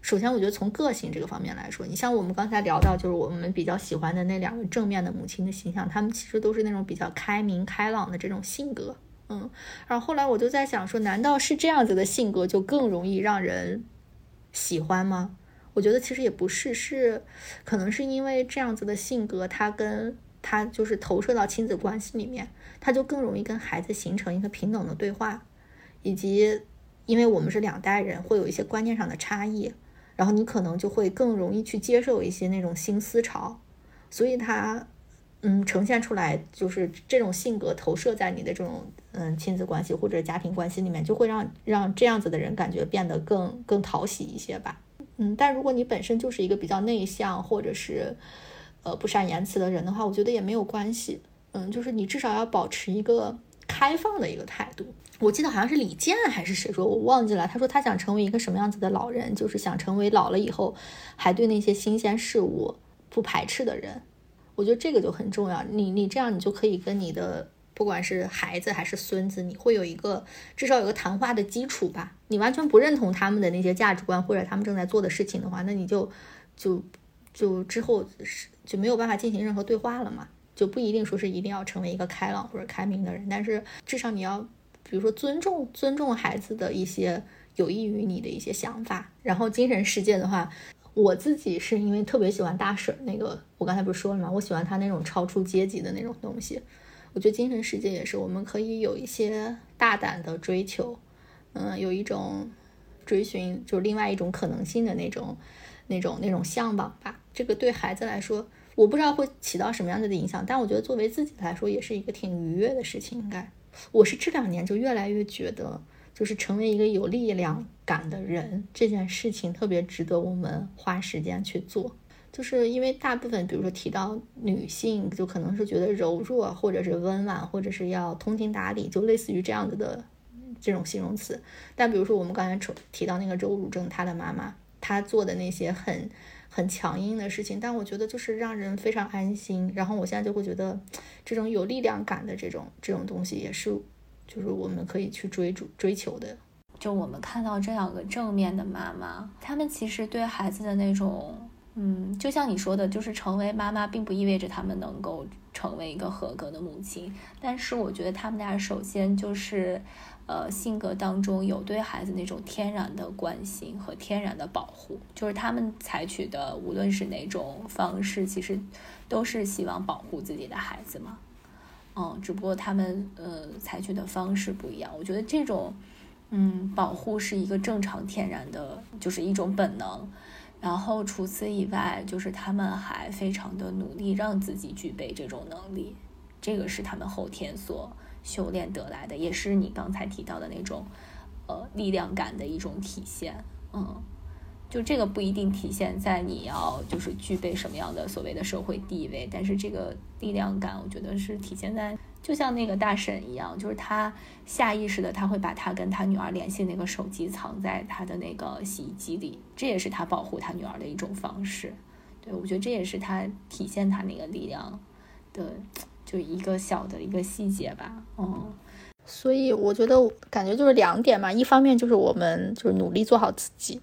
首先，我觉得从个性这个方面来说，你像我们刚才聊到，就是我们比较喜欢的那两个正面的母亲的形象，他们其实都是那种比较开明、开朗的这种性格。嗯，然后后来我就在想说，难道是这样子的性格就更容易让人喜欢吗？我觉得其实也不是，是可能是因为这样子的性格，它跟他就是投射到亲子关系里面，他就更容易跟孩子形成一个平等的对话，以及因为我们是两代人，会有一些观念上的差异，然后你可能就会更容易去接受一些那种新思潮，所以他嗯呈现出来就是这种性格投射在你的这种嗯亲子关系或者家庭关系里面，就会让让这样子的人感觉变得更更讨喜一些吧，嗯，但如果你本身就是一个比较内向或者是。呃，不善言辞的人的话，我觉得也没有关系。嗯，就是你至少要保持一个开放的一个态度。我记得好像是李健还是谁说，我忘记了。他说他想成为一个什么样子的老人，就是想成为老了以后还对那些新鲜事物不排斥的人。我觉得这个就很重要。你你这样，你就可以跟你的不管是孩子还是孙子，你会有一个至少有个谈话的基础吧。你完全不认同他们的那些价值观或者他们正在做的事情的话，那你就就就之后是。就没有办法进行任何对话了嘛？就不一定说是一定要成为一个开朗或者开明的人，但是至少你要，比如说尊重尊重孩子的一些有益于你的一些想法。然后精神世界的话，我自己是因为特别喜欢大婶那个，我刚才不是说了吗？我喜欢他那种超出阶级的那种东西。我觉得精神世界也是，我们可以有一些大胆的追求，嗯，有一种追寻就是另外一种可能性的那种。那种那种向往吧，这个对孩子来说，我不知道会起到什么样子的影响，但我觉得作为自己来说，也是一个挺愉悦的事情。应该，我是这两年就越来越觉得，就是成为一个有力量感的人这件事情特别值得我们花时间去做。就是因为大部分，比如说提到女性，就可能是觉得柔弱，或者是温婉，或者是要通情达理，就类似于这样子的这种形容词。但比如说我们刚才提到那个周汝正，他的妈妈。他做的那些很很强硬的事情，但我觉得就是让人非常安心。然后我现在就会觉得，这种有力量感的这种这种东西，也是就是我们可以去追逐追求的。就我们看到这两个正面的妈妈，他们其实对孩子的那种，嗯，就像你说的，就是成为妈妈，并不意味着他们能够成为一个合格的母亲。但是我觉得他们俩首先就是。呃，性格当中有对孩子那种天然的关心和天然的保护，就是他们采取的无论是哪种方式，其实都是希望保护自己的孩子嘛。嗯，只不过他们呃采取的方式不一样。我觉得这种嗯保护是一个正常天然的，就是一种本能。然后除此以外，就是他们还非常的努力让自己具备这种能力，这个是他们后天所。修炼得来的，也是你刚才提到的那种，呃，力量感的一种体现。嗯，就这个不一定体现在你要就是具备什么样的所谓的社会地位，但是这个力量感，我觉得是体现在，就像那个大婶一样，就是他下意识的他会把他跟他女儿联系那个手机藏在他的那个洗衣机里，这也是他保护他女儿的一种方式。对我觉得这也是他体现他那个力量的，就一个小的一个细节吧。嗯，所以我觉得感觉就是两点嘛，一方面就是我们就是努力做好自己。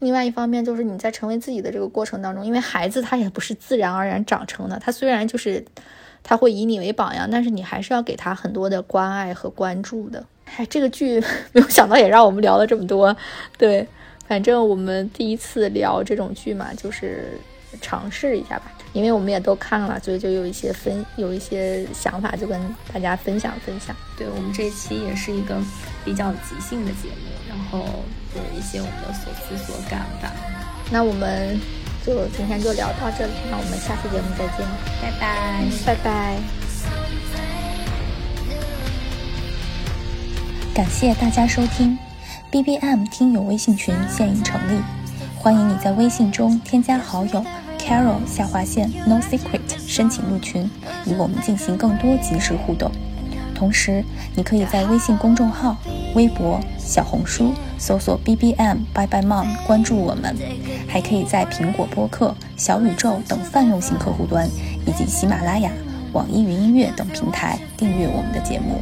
另外一方面，就是你在成为自己的这个过程当中，因为孩子他也不是自然而然长成的，他虽然就是他会以你为榜样，但是你还是要给他很多的关爱和关注的。哎，这个剧没有想到也让我们聊了这么多，对，反正我们第一次聊这种剧嘛，就是尝试一下吧。因为我们也都看了，所以就有一些分，有一些想法，就跟大家分享分享。对我们这一期也是一个比较即兴的节目，然后有一些我们的所思所感吧。那我们就今天就聊到这里，那我们下期节目再见，拜拜，拜拜。感谢大家收听，B B M 听友微信群现已成立，欢迎你在微信中添加好友。Carol 下划线 No Secret 申请入群，与我们进行更多即时互动。同时，你可以在微信公众号、微博、小红书搜索 BBM Bye Bye Mom 关注我们，还可以在苹果播客、小宇宙等泛用型客户端，以及喜马拉雅、网易云音乐等平台订阅我们的节目。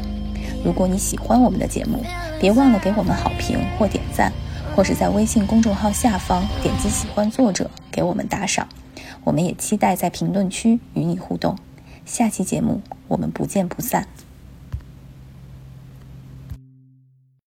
如果你喜欢我们的节目，别忘了给我们好评或点赞，或是在微信公众号下方点击喜欢作者给我们打赏。我们也期待在评论区与你互动，下期节目我们不见不散。